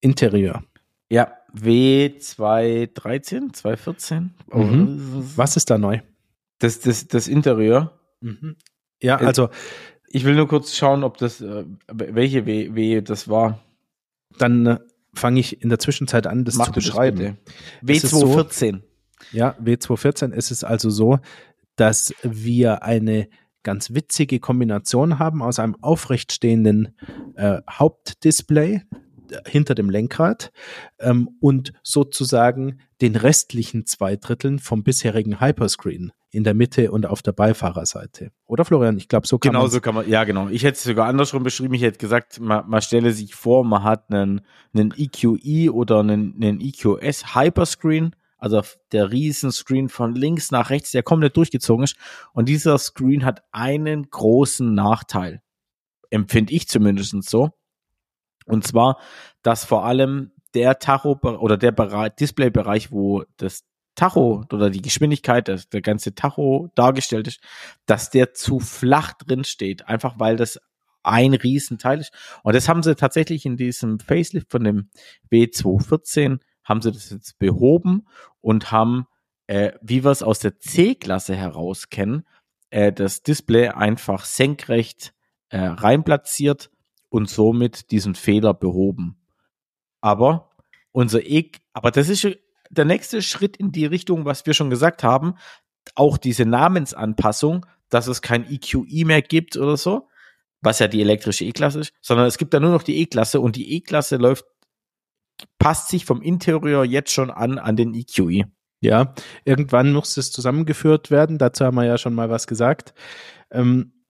Interieur. Ja, W213, 214. Mhm. Was ist da neu? Das, das, das Interieur. Ja, Äh, also Ich will nur kurz schauen, ob das, äh, welche W, W das war. dann äh, fange ich in der Zwischenzeit an, das Mach zu beschreiben. bitte. Es ist so- W214. Ja, W214 ist es also so, dass wir eine ganz witzige Kombination haben aus einem aufrecht stehenden äh, Hauptdisplay hinter dem Lenkrad ähm, und sozusagen den restlichen zwei Dritteln vom bisherigen Hyperscreen in der Mitte und auf der Beifahrerseite. Oder Florian? Ich glaube, so kann genau man so kann man, ja genau. Ich hätte es sogar andersrum beschrieben. Ich hätte gesagt, man, man stelle sich vor, man hat einen, einen EQE oder einen, einen EQS Hyperscreen, also der Riesenscreen von links nach rechts, der komplett durchgezogen ist. Und dieser Screen hat einen großen Nachteil. Empfinde ich zumindest so. Und zwar, dass vor allem der Tacho oder der Displaybereich, wo das Tacho oder die Geschwindigkeit, dass der ganze Tacho dargestellt ist, dass der zu flach drin steht, einfach weil das ein Riesenteil ist. Und das haben sie tatsächlich in diesem Facelift von dem B214 haben sie das jetzt behoben und haben, äh, wie wir es aus der C-Klasse heraus kennen, äh, das Display einfach senkrecht äh, reinplatziert und somit diesen Fehler behoben. Aber unser E, aber das ist der nächste Schritt in die Richtung, was wir schon gesagt haben, auch diese Namensanpassung, dass es kein EQE mehr gibt oder so, was ja die elektrische E-Klasse ist, sondern es gibt da nur noch die E-Klasse und die E-Klasse läuft, passt sich vom Interieur jetzt schon an an den EQE. Ja, irgendwann muss es zusammengeführt werden. Dazu haben wir ja schon mal was gesagt. Ähm,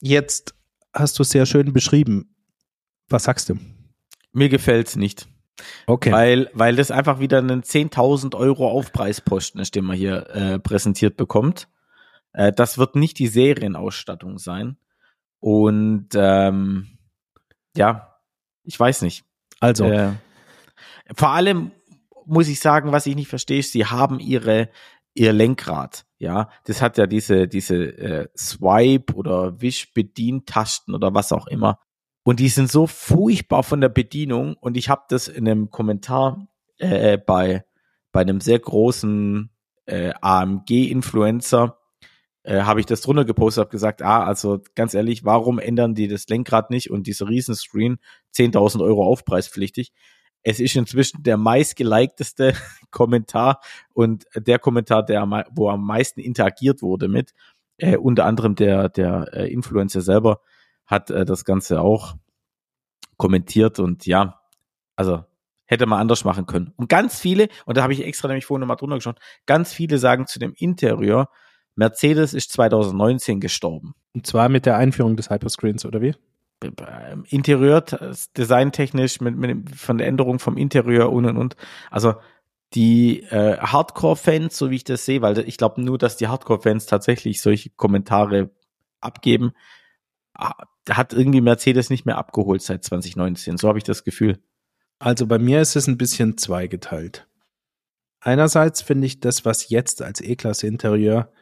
jetzt hast du sehr schön beschrieben. Was sagst du? Mir gefällt's nicht. Okay. Weil, weil das einfach wieder einen 10.000 Euro Aufpreisposten ist, den man hier äh, präsentiert bekommt. Äh, das wird nicht die Serienausstattung sein. Und ähm, ja, ich weiß nicht. Also. Äh, vor allem muss ich sagen, was ich nicht verstehe, ist, sie haben ihre ihr Lenkrad. Ja, das hat ja diese diese äh, Swipe oder Wish Bedientasten oder was auch immer. Und die sind so furchtbar von der Bedienung. Und ich habe das in einem Kommentar äh, bei, bei einem sehr großen äh, AMG-Influencer, äh, habe ich das drunter gepostet, habe gesagt, ah, also ganz ehrlich, warum ändern die das Lenkrad nicht und dieser Riesenscreen 10.000 Euro aufpreispflichtig? Es ist inzwischen der meistgelikteste Kommentar und der Kommentar, der wo am meisten interagiert wurde mit, äh, unter anderem der, der äh, Influencer selber, hat äh, das Ganze auch kommentiert und ja, also hätte man anders machen können. Und ganz viele, und da habe ich extra nämlich vorhin nochmal drunter geschaut, ganz viele sagen zu dem Interieur, Mercedes ist 2019 gestorben. Und zwar mit der Einführung des Hyperscreens, oder wie? Interieur, designtechnisch, mit, mit, von der Änderung vom Interieur und und und. Also die äh, Hardcore-Fans, so wie ich das sehe, weil ich glaube nur, dass die Hardcore-Fans tatsächlich solche Kommentare abgeben, hat irgendwie Mercedes nicht mehr abgeholt seit 2019. So habe ich das Gefühl. Also bei mir ist es ein bisschen zweigeteilt. Einerseits finde ich das, was jetzt als E-Klasse Interieur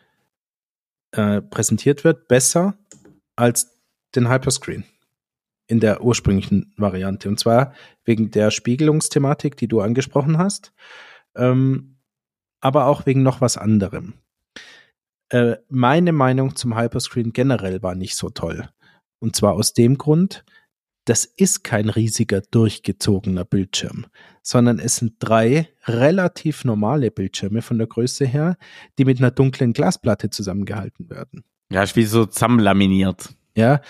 äh, präsentiert wird, besser als den Hyperscreen in der ursprünglichen Variante. Und zwar wegen der Spiegelungsthematik, die du angesprochen hast, ähm, aber auch wegen noch was anderem. Äh, meine Meinung zum Hyperscreen generell war nicht so toll. Und zwar aus dem Grund, das ist kein riesiger durchgezogener Bildschirm, sondern es sind drei relativ normale Bildschirme von der Größe her, die mit einer dunklen Glasplatte zusammengehalten werden. Ja, ist wie so zusammenlaminiert. Ja,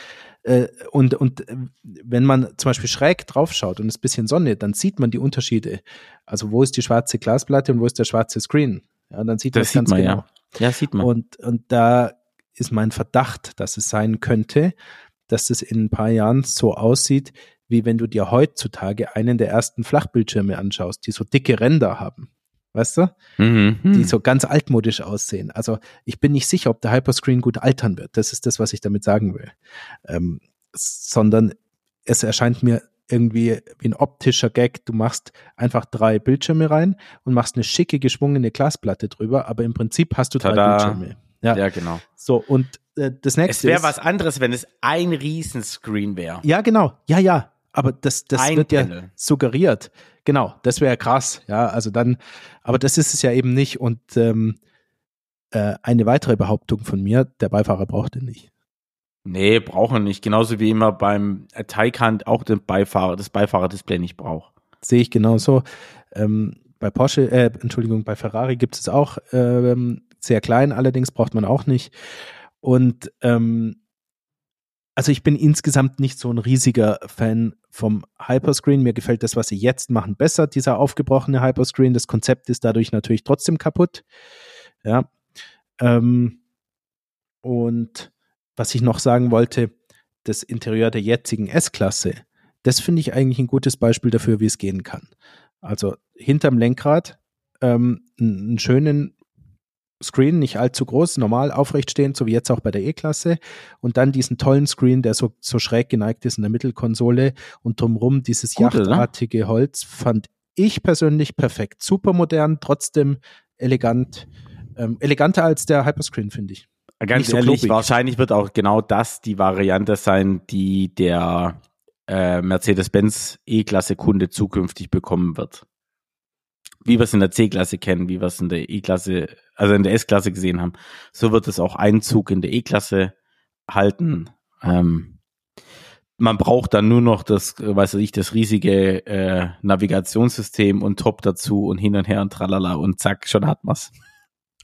äh, und, und wenn man zum Beispiel schräg drauf schaut und es ist ein bisschen Sonne, dann sieht man die Unterschiede. Also wo ist die schwarze Glasplatte und wo ist der schwarze Screen? Ja, dann sieht man das, das ganz man, genau. Ja. ja, sieht man. Und, und da ist mein Verdacht, dass es sein könnte, dass das in ein paar Jahren so aussieht, wie wenn du dir heutzutage einen der ersten Flachbildschirme anschaust, die so dicke Ränder haben. Weißt du? Mhm. Die so ganz altmodisch aussehen. Also ich bin nicht sicher, ob der Hyperscreen gut altern wird. Das ist das, was ich damit sagen will. Ähm, sondern es erscheint mir irgendwie wie ein optischer Gag. Du machst einfach drei Bildschirme rein und machst eine schicke geschwungene Glasplatte drüber, aber im Prinzip hast du drei Tada. Bildschirme. Ja. ja, genau. So, und äh, das nächste. Es wäre was anderes, wenn es ein Riesenscreen wäre. Ja, genau. Ja, ja. Aber das, das wird Panel. ja suggeriert. Genau, das wäre krass. Ja, also dann, aber das ist es ja eben nicht. Und ähm, äh, eine weitere Behauptung von mir, der Beifahrer braucht den nicht. Nee, braucht er nicht. Genauso wie immer beim Taycan auch den Beifahrer, das Beifahrerdisplay nicht braucht. Sehe ich genauso. Ähm, bei Porsche, äh, Entschuldigung, bei Ferrari gibt es auch ähm, sehr klein, allerdings braucht man auch nicht. Und ähm, also ich bin insgesamt nicht so ein riesiger Fan vom Hyperscreen. Mir gefällt das, was sie jetzt machen, besser, dieser aufgebrochene Hyperscreen. Das Konzept ist dadurch natürlich trotzdem kaputt. Ja. Ähm, und was ich noch sagen wollte, das Interieur der jetzigen S-Klasse, das finde ich eigentlich ein gutes Beispiel dafür, wie es gehen kann. Also hinterm Lenkrad ähm, einen schönen Screen, nicht allzu groß, normal aufrecht stehend, so wie jetzt auch bei der E-Klasse. Und dann diesen tollen Screen, der so, so schräg geneigt ist in der Mittelkonsole und drumrum dieses Gut, yachtartige oder? Holz, fand ich persönlich perfekt. Super modern, trotzdem elegant. Ähm, eleganter als der Hyperscreen, finde ich. Ganz Nicht ehrlich, so wahrscheinlich wird auch genau das die Variante sein, die der äh, Mercedes-Benz E-Klasse-Kunde zukünftig bekommen wird wie wir es in der C-Klasse kennen, wie wir es in der E-Klasse, also in der S-Klasse gesehen haben, so wird es auch Einzug in der E-Klasse halten. Ähm, man braucht dann nur noch das, weiß ich, das riesige äh, Navigationssystem und Top dazu und hin und her und tralala und zack, schon hat man's.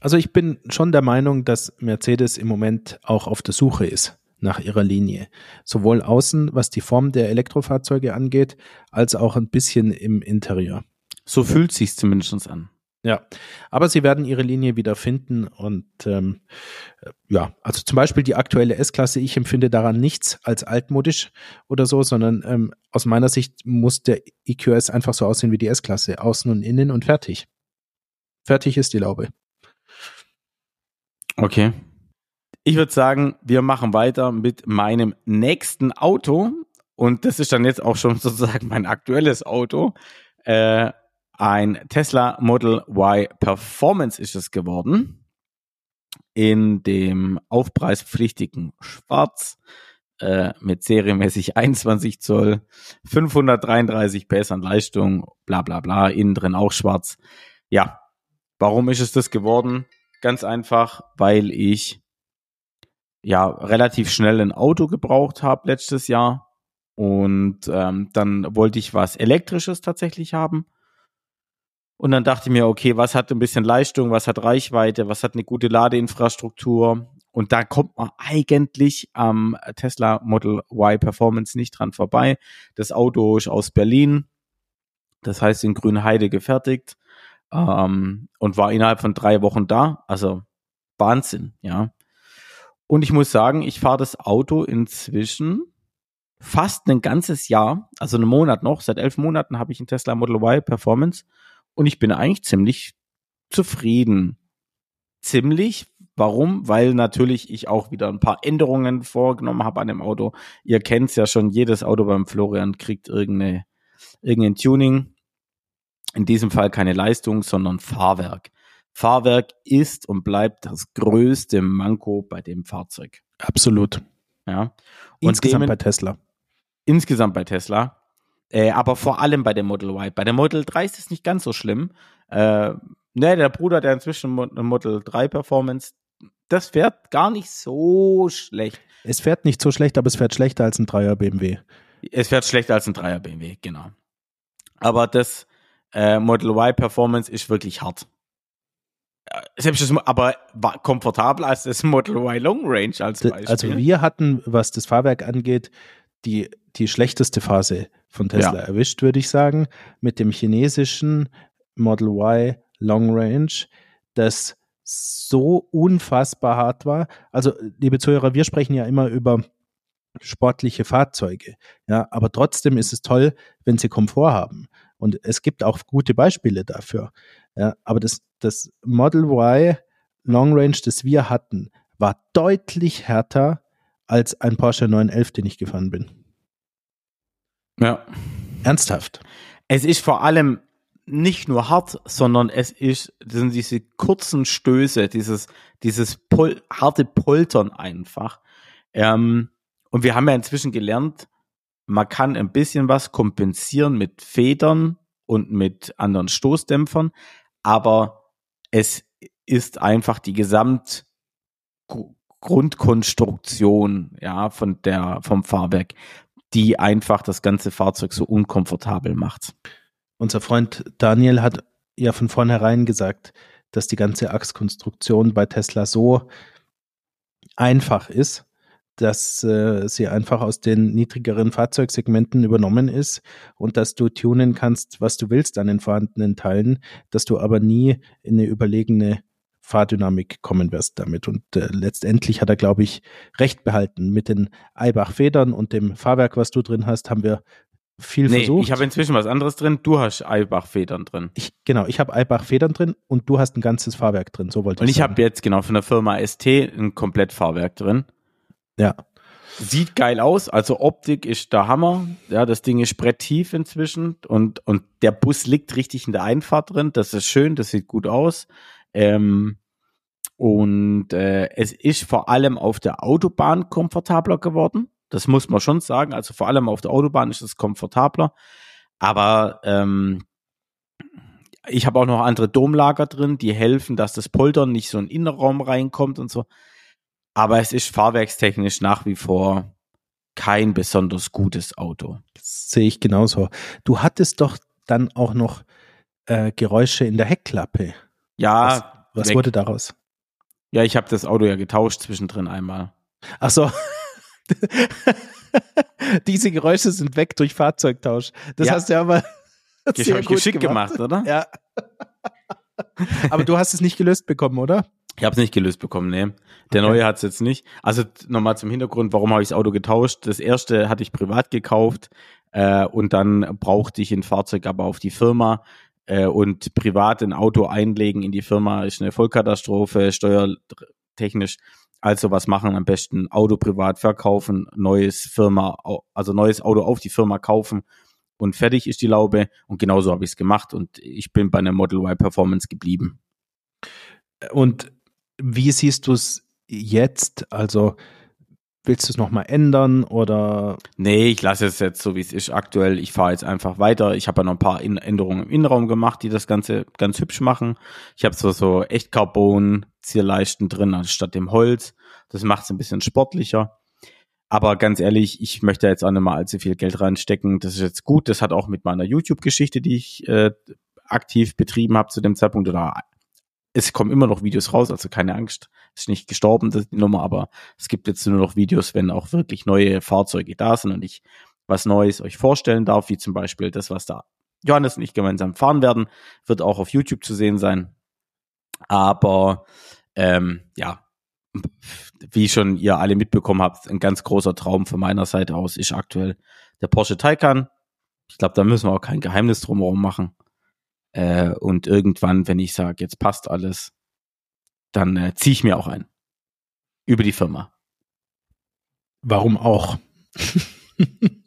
Also ich bin schon der Meinung, dass Mercedes im Moment auch auf der Suche ist nach ihrer Linie. Sowohl außen, was die Form der Elektrofahrzeuge angeht, als auch ein bisschen im Interieur. So fühlt sich zumindest an. Ja, aber sie werden ihre Linie wieder finden und ähm, ja, also zum Beispiel die aktuelle S-Klasse, ich empfinde daran nichts als altmodisch oder so, sondern ähm, aus meiner Sicht muss der EQS einfach so aussehen wie die S-Klasse, außen und innen und fertig. Fertig ist die Laube. Okay. Ich würde sagen, wir machen weiter mit meinem nächsten Auto und das ist dann jetzt auch schon sozusagen mein aktuelles Auto. Äh, ein Tesla Model Y Performance ist es geworden. In dem aufpreispflichtigen Schwarz äh, mit serienmäßig 21 Zoll, 533 PS an Leistung, bla bla bla, innen drin auch schwarz. Ja, warum ist es das geworden? Ganz einfach, weil ich ja relativ schnell ein Auto gebraucht habe letztes Jahr und ähm, dann wollte ich was elektrisches tatsächlich haben und dann dachte ich mir, okay, was hat ein bisschen Leistung, was hat Reichweite, was hat eine gute Ladeinfrastruktur? Und da kommt man eigentlich am Tesla Model Y Performance nicht dran vorbei. Das Auto ist aus Berlin, das heißt in Grünheide gefertigt ähm, und war innerhalb von drei Wochen da. Also Wahnsinn, ja. Und ich muss sagen, ich fahre das Auto inzwischen fast ein ganzes Jahr, also einen Monat noch. Seit elf Monaten habe ich einen Tesla Model Y Performance und ich bin eigentlich ziemlich zufrieden. Ziemlich. Warum? Weil natürlich ich auch wieder ein paar Änderungen vorgenommen habe an dem Auto. Ihr kennt es ja schon, jedes Auto beim Florian kriegt irgendeine, irgendein Tuning. In diesem Fall keine Leistung, sondern Fahrwerk. Fahrwerk ist und bleibt das größte Manko bei dem Fahrzeug. Absolut. Ja. Und insgesamt bei Tesla. Insgesamt bei Tesla. Äh, aber vor allem bei dem Model Y. Bei dem Model 3 ist es nicht ganz so schlimm. Äh, ne, der Bruder, der inzwischen eine Model 3 Performance, das fährt gar nicht so schlecht. Es fährt nicht so schlecht, aber es fährt schlechter als ein 3er BMW. Es fährt schlechter als ein 3er BMW, genau. Aber das äh, Model Y Performance ist wirklich hart. Selbst das, aber war komfortabler als das Model Y Long Range als Beispiel. Also wir hatten, was das Fahrwerk angeht, die, die schlechteste Phase von Tesla ja. erwischt, würde ich sagen, mit dem chinesischen Model Y Long Range, das so unfassbar hart war. Also, liebe Zuhörer, wir sprechen ja immer über sportliche Fahrzeuge. Ja, aber trotzdem ist es toll, wenn sie Komfort haben. Und es gibt auch gute Beispiele dafür. Ja, aber das, das Model Y Long Range, das wir hatten, war deutlich härter als ein Porsche 911, den ich gefahren bin. Ja. Ernsthaft. Es ist vor allem nicht nur hart, sondern es ist, sind diese kurzen Stöße, dieses, dieses Pol harte Poltern einfach. Ähm, und wir haben ja inzwischen gelernt, man kann ein bisschen was kompensieren mit Federn und mit anderen Stoßdämpfern, aber es ist einfach die Gesamt Grundkonstruktion, ja, von der, vom Fahrwerk, die einfach das ganze Fahrzeug so unkomfortabel macht. Unser Freund Daniel hat ja von vornherein gesagt, dass die ganze Achskonstruktion bei Tesla so einfach ist, dass äh, sie einfach aus den niedrigeren Fahrzeugsegmenten übernommen ist und dass du tunen kannst, was du willst an den vorhandenen Teilen, dass du aber nie in eine überlegene Fahrdynamik kommen wirst damit. Und äh, letztendlich hat er, glaube ich, recht behalten. Mit den Eibach-Federn und dem Fahrwerk, was du drin hast, haben wir viel Nee, versucht. ich habe inzwischen was anderes drin. Du hast Eibach-Federn drin. ich, genau, ich habe Eibach-Federn drin und du hast ein ganzes Fahrwerk drin. So wollte Und ich ich sagen. habe jetzt genau von der Firma ST ein Komplettfahrwerk drin. ja. Sieht geil aus, also Optik ist der Hammer. Ja, das Ding ist bretttief inzwischen und, und der Bus liegt richtig in der Einfahrt drin. Das ist schön, das sieht gut aus. Ähm, und äh, es ist vor allem auf der Autobahn komfortabler geworden. Das muss man schon sagen. Also vor allem auf der Autobahn ist es komfortabler. Aber ähm, ich habe auch noch andere Domlager drin, die helfen, dass das Poltern nicht so in den Innenraum reinkommt und so. Aber es ist fahrwerkstechnisch nach wie vor kein besonders gutes Auto. Das sehe ich genauso. Du hattest doch dann auch noch äh, Geräusche in der Heckklappe. Ja, Was weg. wurde daraus? ja, ich habe das Auto ja getauscht zwischendrin einmal. Ach so. Diese Geräusche sind weg durch Fahrzeugtausch. Das Ja. hast du aber Das sehr gut geschickt gemacht, oder? Ja. Aber du hast es nicht gelöst bekommen, oder? Ich habe es nicht gelöst bekommen, nee. Der Okay. neue hat es jetzt nicht. Also nochmal zum Hintergrund, warum habe ich das Auto getauscht? Das erste hatte ich privat gekauft äh, und dann brauchte ich ein Fahrzeug aber auf die Firma äh, und privat ein Auto einlegen in die Firma ist eine Vollkatastrophe, steuertechnisch. Also was machen am besten? Auto privat verkaufen, neues Firma, also neues Auto auf die Firma kaufen und fertig ist die Laube. Und genauso habe ich es gemacht und ich bin bei einer Model Y Performance geblieben. Und wie siehst du es jetzt? Also willst du es nochmal ändern oder Nee, ich lasse es jetzt so, wie es ist aktuell. Ich fahre jetzt einfach weiter. Ich habe ja noch ein paar Änderungen im Innenraum gemacht, die das Ganze ganz hübsch machen. Ich habe so, so echt Carbon-Zierleisten drin anstatt dem Holz. Das macht es ein bisschen sportlicher. Aber ganz ehrlich, ich möchte jetzt auch nicht mal allzu viel Geld reinstecken. Das ist jetzt gut. Das hat auch mit meiner YouTube-Geschichte, die ich äh, aktiv betrieben habe zu dem Zeitpunkt oder es kommen immer noch Videos raus, also keine Angst. Ist nicht gestorben, das die Nummer, aber es gibt jetzt nur noch Videos, wenn auch wirklich neue Fahrzeuge da sind und ich was Neues euch vorstellen darf, wie zum Beispiel das, was da Johannes und ich gemeinsam fahren werden, wird auch auf YouTube zu sehen sein. Aber ähm, ja, wie schon ihr alle mitbekommen habt, ein ganz großer Traum von meiner Seite aus ist aktuell der Porsche Taycan. Ich glaube, da müssen wir auch kein Geheimnis drumherum machen. Äh, und irgendwann, wenn ich sage, jetzt passt alles, dann äh, ziehe ich mir auch ein. Über die Firma. warum auch?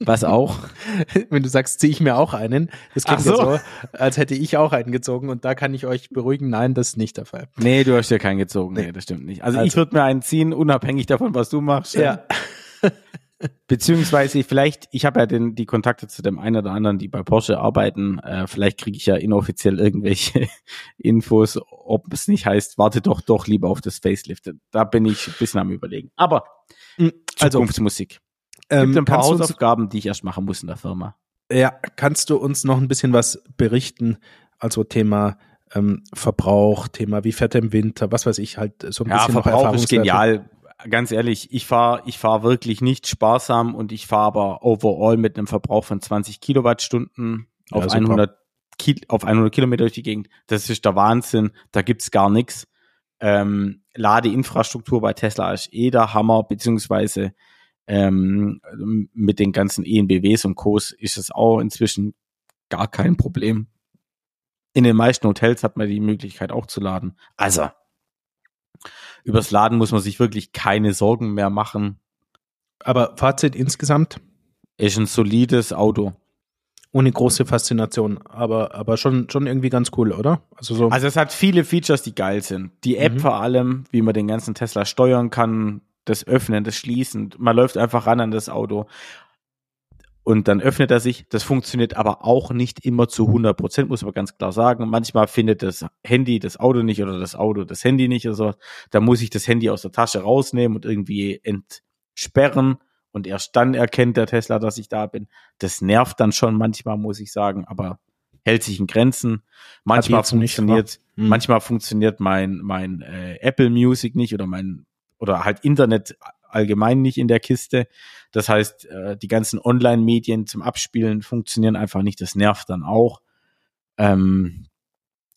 Was auch? Wenn du sagst, ziehe ich mir auch einen, das klingt so. ja so, als hätte ich auch einen gezogen und da kann ich euch beruhigen, nein, das ist nicht der Fall. Nee, du hast ja keinen gezogen. Nee, Nee. das stimmt nicht. Also, Also- ich würde mir einen ziehen, unabhängig davon, was du machst. Ja. Beziehungsweise vielleicht, ich habe ja den, die Kontakte zu dem einen oder anderen, die bei Porsche arbeiten. Äh, vielleicht kriege ich ja inoffiziell irgendwelche Infos, ob es nicht heißt, warte doch doch lieber auf das Facelift. Da bin ich ein bisschen am überlegen. Aber Also, Zukunftsmusik. ähm, Gibt ein paar Hausaufgaben, die ich erst machen muss in der Firma. ja, kannst du uns noch ein bisschen was berichten? Also Thema ähm, Verbrauch, Thema wie fährt er im Winter, was weiß ich, halt so ein Ja, bisschen Verbrauch ist genial. Ganz ehrlich, ich fahre ich fahr wirklich nicht sparsam und ich fahre aber overall mit einem Verbrauch von 20 Kilowattstunden Ja, auf, super. 100 Ki auf 100 Kilometer durch die Gegend. Das ist der Wahnsinn. Da gibt's gar nichts. Ähm, Ladeinfrastruktur bei Tesla ist eh der Hammer, beziehungsweise ähm, mit den ganzen ENBWs und Co's ist es auch inzwischen gar kein Problem. In den meisten Hotels hat man die Möglichkeit auch zu laden. Also, übers Laden muss man sich wirklich keine Sorgen mehr machen. Aber Fazit insgesamt, Ist ein solides Auto. ohne große Faszination, aber, aber schon, schon irgendwie ganz cool, oder? Also so. Also es hat viele Features, die geil sind. Die App Mhm. vor allem, wie man den ganzen Tesla steuern kann, das Öffnen, das Schließen. Man läuft einfach ran an das Auto und dann öffnet er sich. Das funktioniert aber auch nicht immer zu 100 Prozent, muss man ganz klar sagen. Manchmal findet das Handy das Auto nicht oder das Auto das Handy nicht oder so. Da muss ich das Handy aus der Tasche rausnehmen und irgendwie entsperren und erst dann erkennt der Tesla, dass ich da bin. Das nervt dann schon manchmal, muss ich sagen, aber hält sich in Grenzen. Manchmal jetzt nicht, funktioniert, Hm. manchmal funktioniert mein mein äh, Apple Music nicht oder mein oder halt Internet allgemein nicht in der Kiste. Das heißt, äh, die ganzen Online-Medien zum Abspielen funktionieren einfach nicht. Das nervt dann auch. Ähm,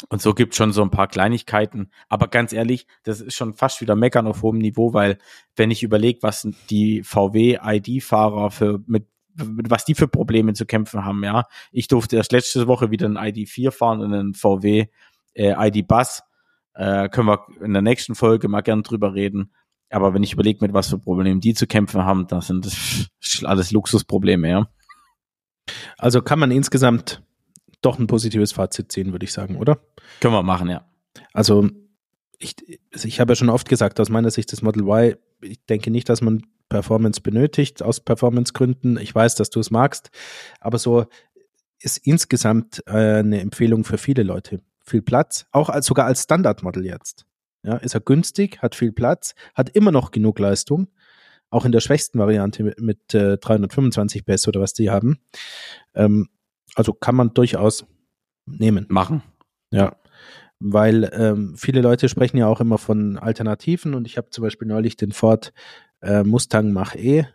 und so gibt schon so ein paar Kleinigkeiten. Aber ganz ehrlich, das ist schon fast wieder meckern auf hohem Niveau, weil wenn ich überlege, was die VW-ID-Fahrer für mit was die für Probleme zu kämpfen haben, ja. Ich durfte erst letzte Woche wieder ein ID4 fahren und einen VW äh, ID-Bus. Äh, können wir in der nächsten Folge mal gern drüber reden. Aber wenn ich überlege, mit was für Problemen die zu kämpfen haben, das sind das alles Luxusprobleme, ja. Also kann man insgesamt doch ein positives Fazit ziehen, würde ich sagen, oder? Können wir machen, ja. Also ich, ich habe ja schon oft gesagt, aus meiner Sicht das Model Y, ich denke nicht, dass man Performance benötigt, aus Performance-Gründen. Ich weiß, dass du es magst, aber so ist insgesamt äh, eine Empfehlung für viele Leute. Viel Platz, auch als, sogar als Standardmodel jetzt. Ja, ist er günstig, hat viel Platz, hat immer noch genug Leistung, auch in der schwächsten Variante mit, mit äh, 325 PS oder was die haben. Ähm, also kann man durchaus nehmen. Machen. Ja. Weil ähm, viele Leute sprechen ja auch immer von Alternativen und ich habe zum Beispiel neulich den Ford äh, Mustang Mach-E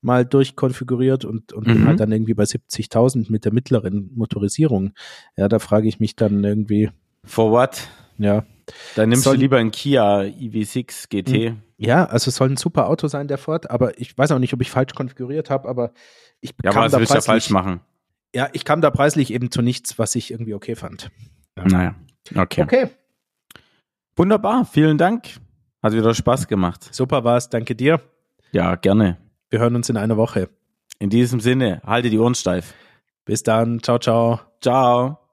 mal durchkonfiguriert und, und mhm. bin halt dann irgendwie bei 70.000 mit der mittleren Motorisierung. Ja, da frage ich mich dann irgendwie. For what? Ja. Dann nimmst soll, du lieber einen Kia EV6 GT. Hm. Ja, also es soll ein super Auto sein, der Ford, aber ich weiß auch nicht, ob ich falsch konfiguriert habe, aber ich ja, kam was da willst du ja falsch machen? Ja, ich kam da preislich eben zu nichts, was ich irgendwie okay fand. Ja. Naja, okay. Okay. Wunderbar, vielen Dank. Hat wieder Spaß gemacht. Super war's, danke dir. Ja, gerne. Wir hören uns in einer Woche. In diesem Sinne, halte die Ohren steif. Bis dann. Ciao, ciao. Ciao.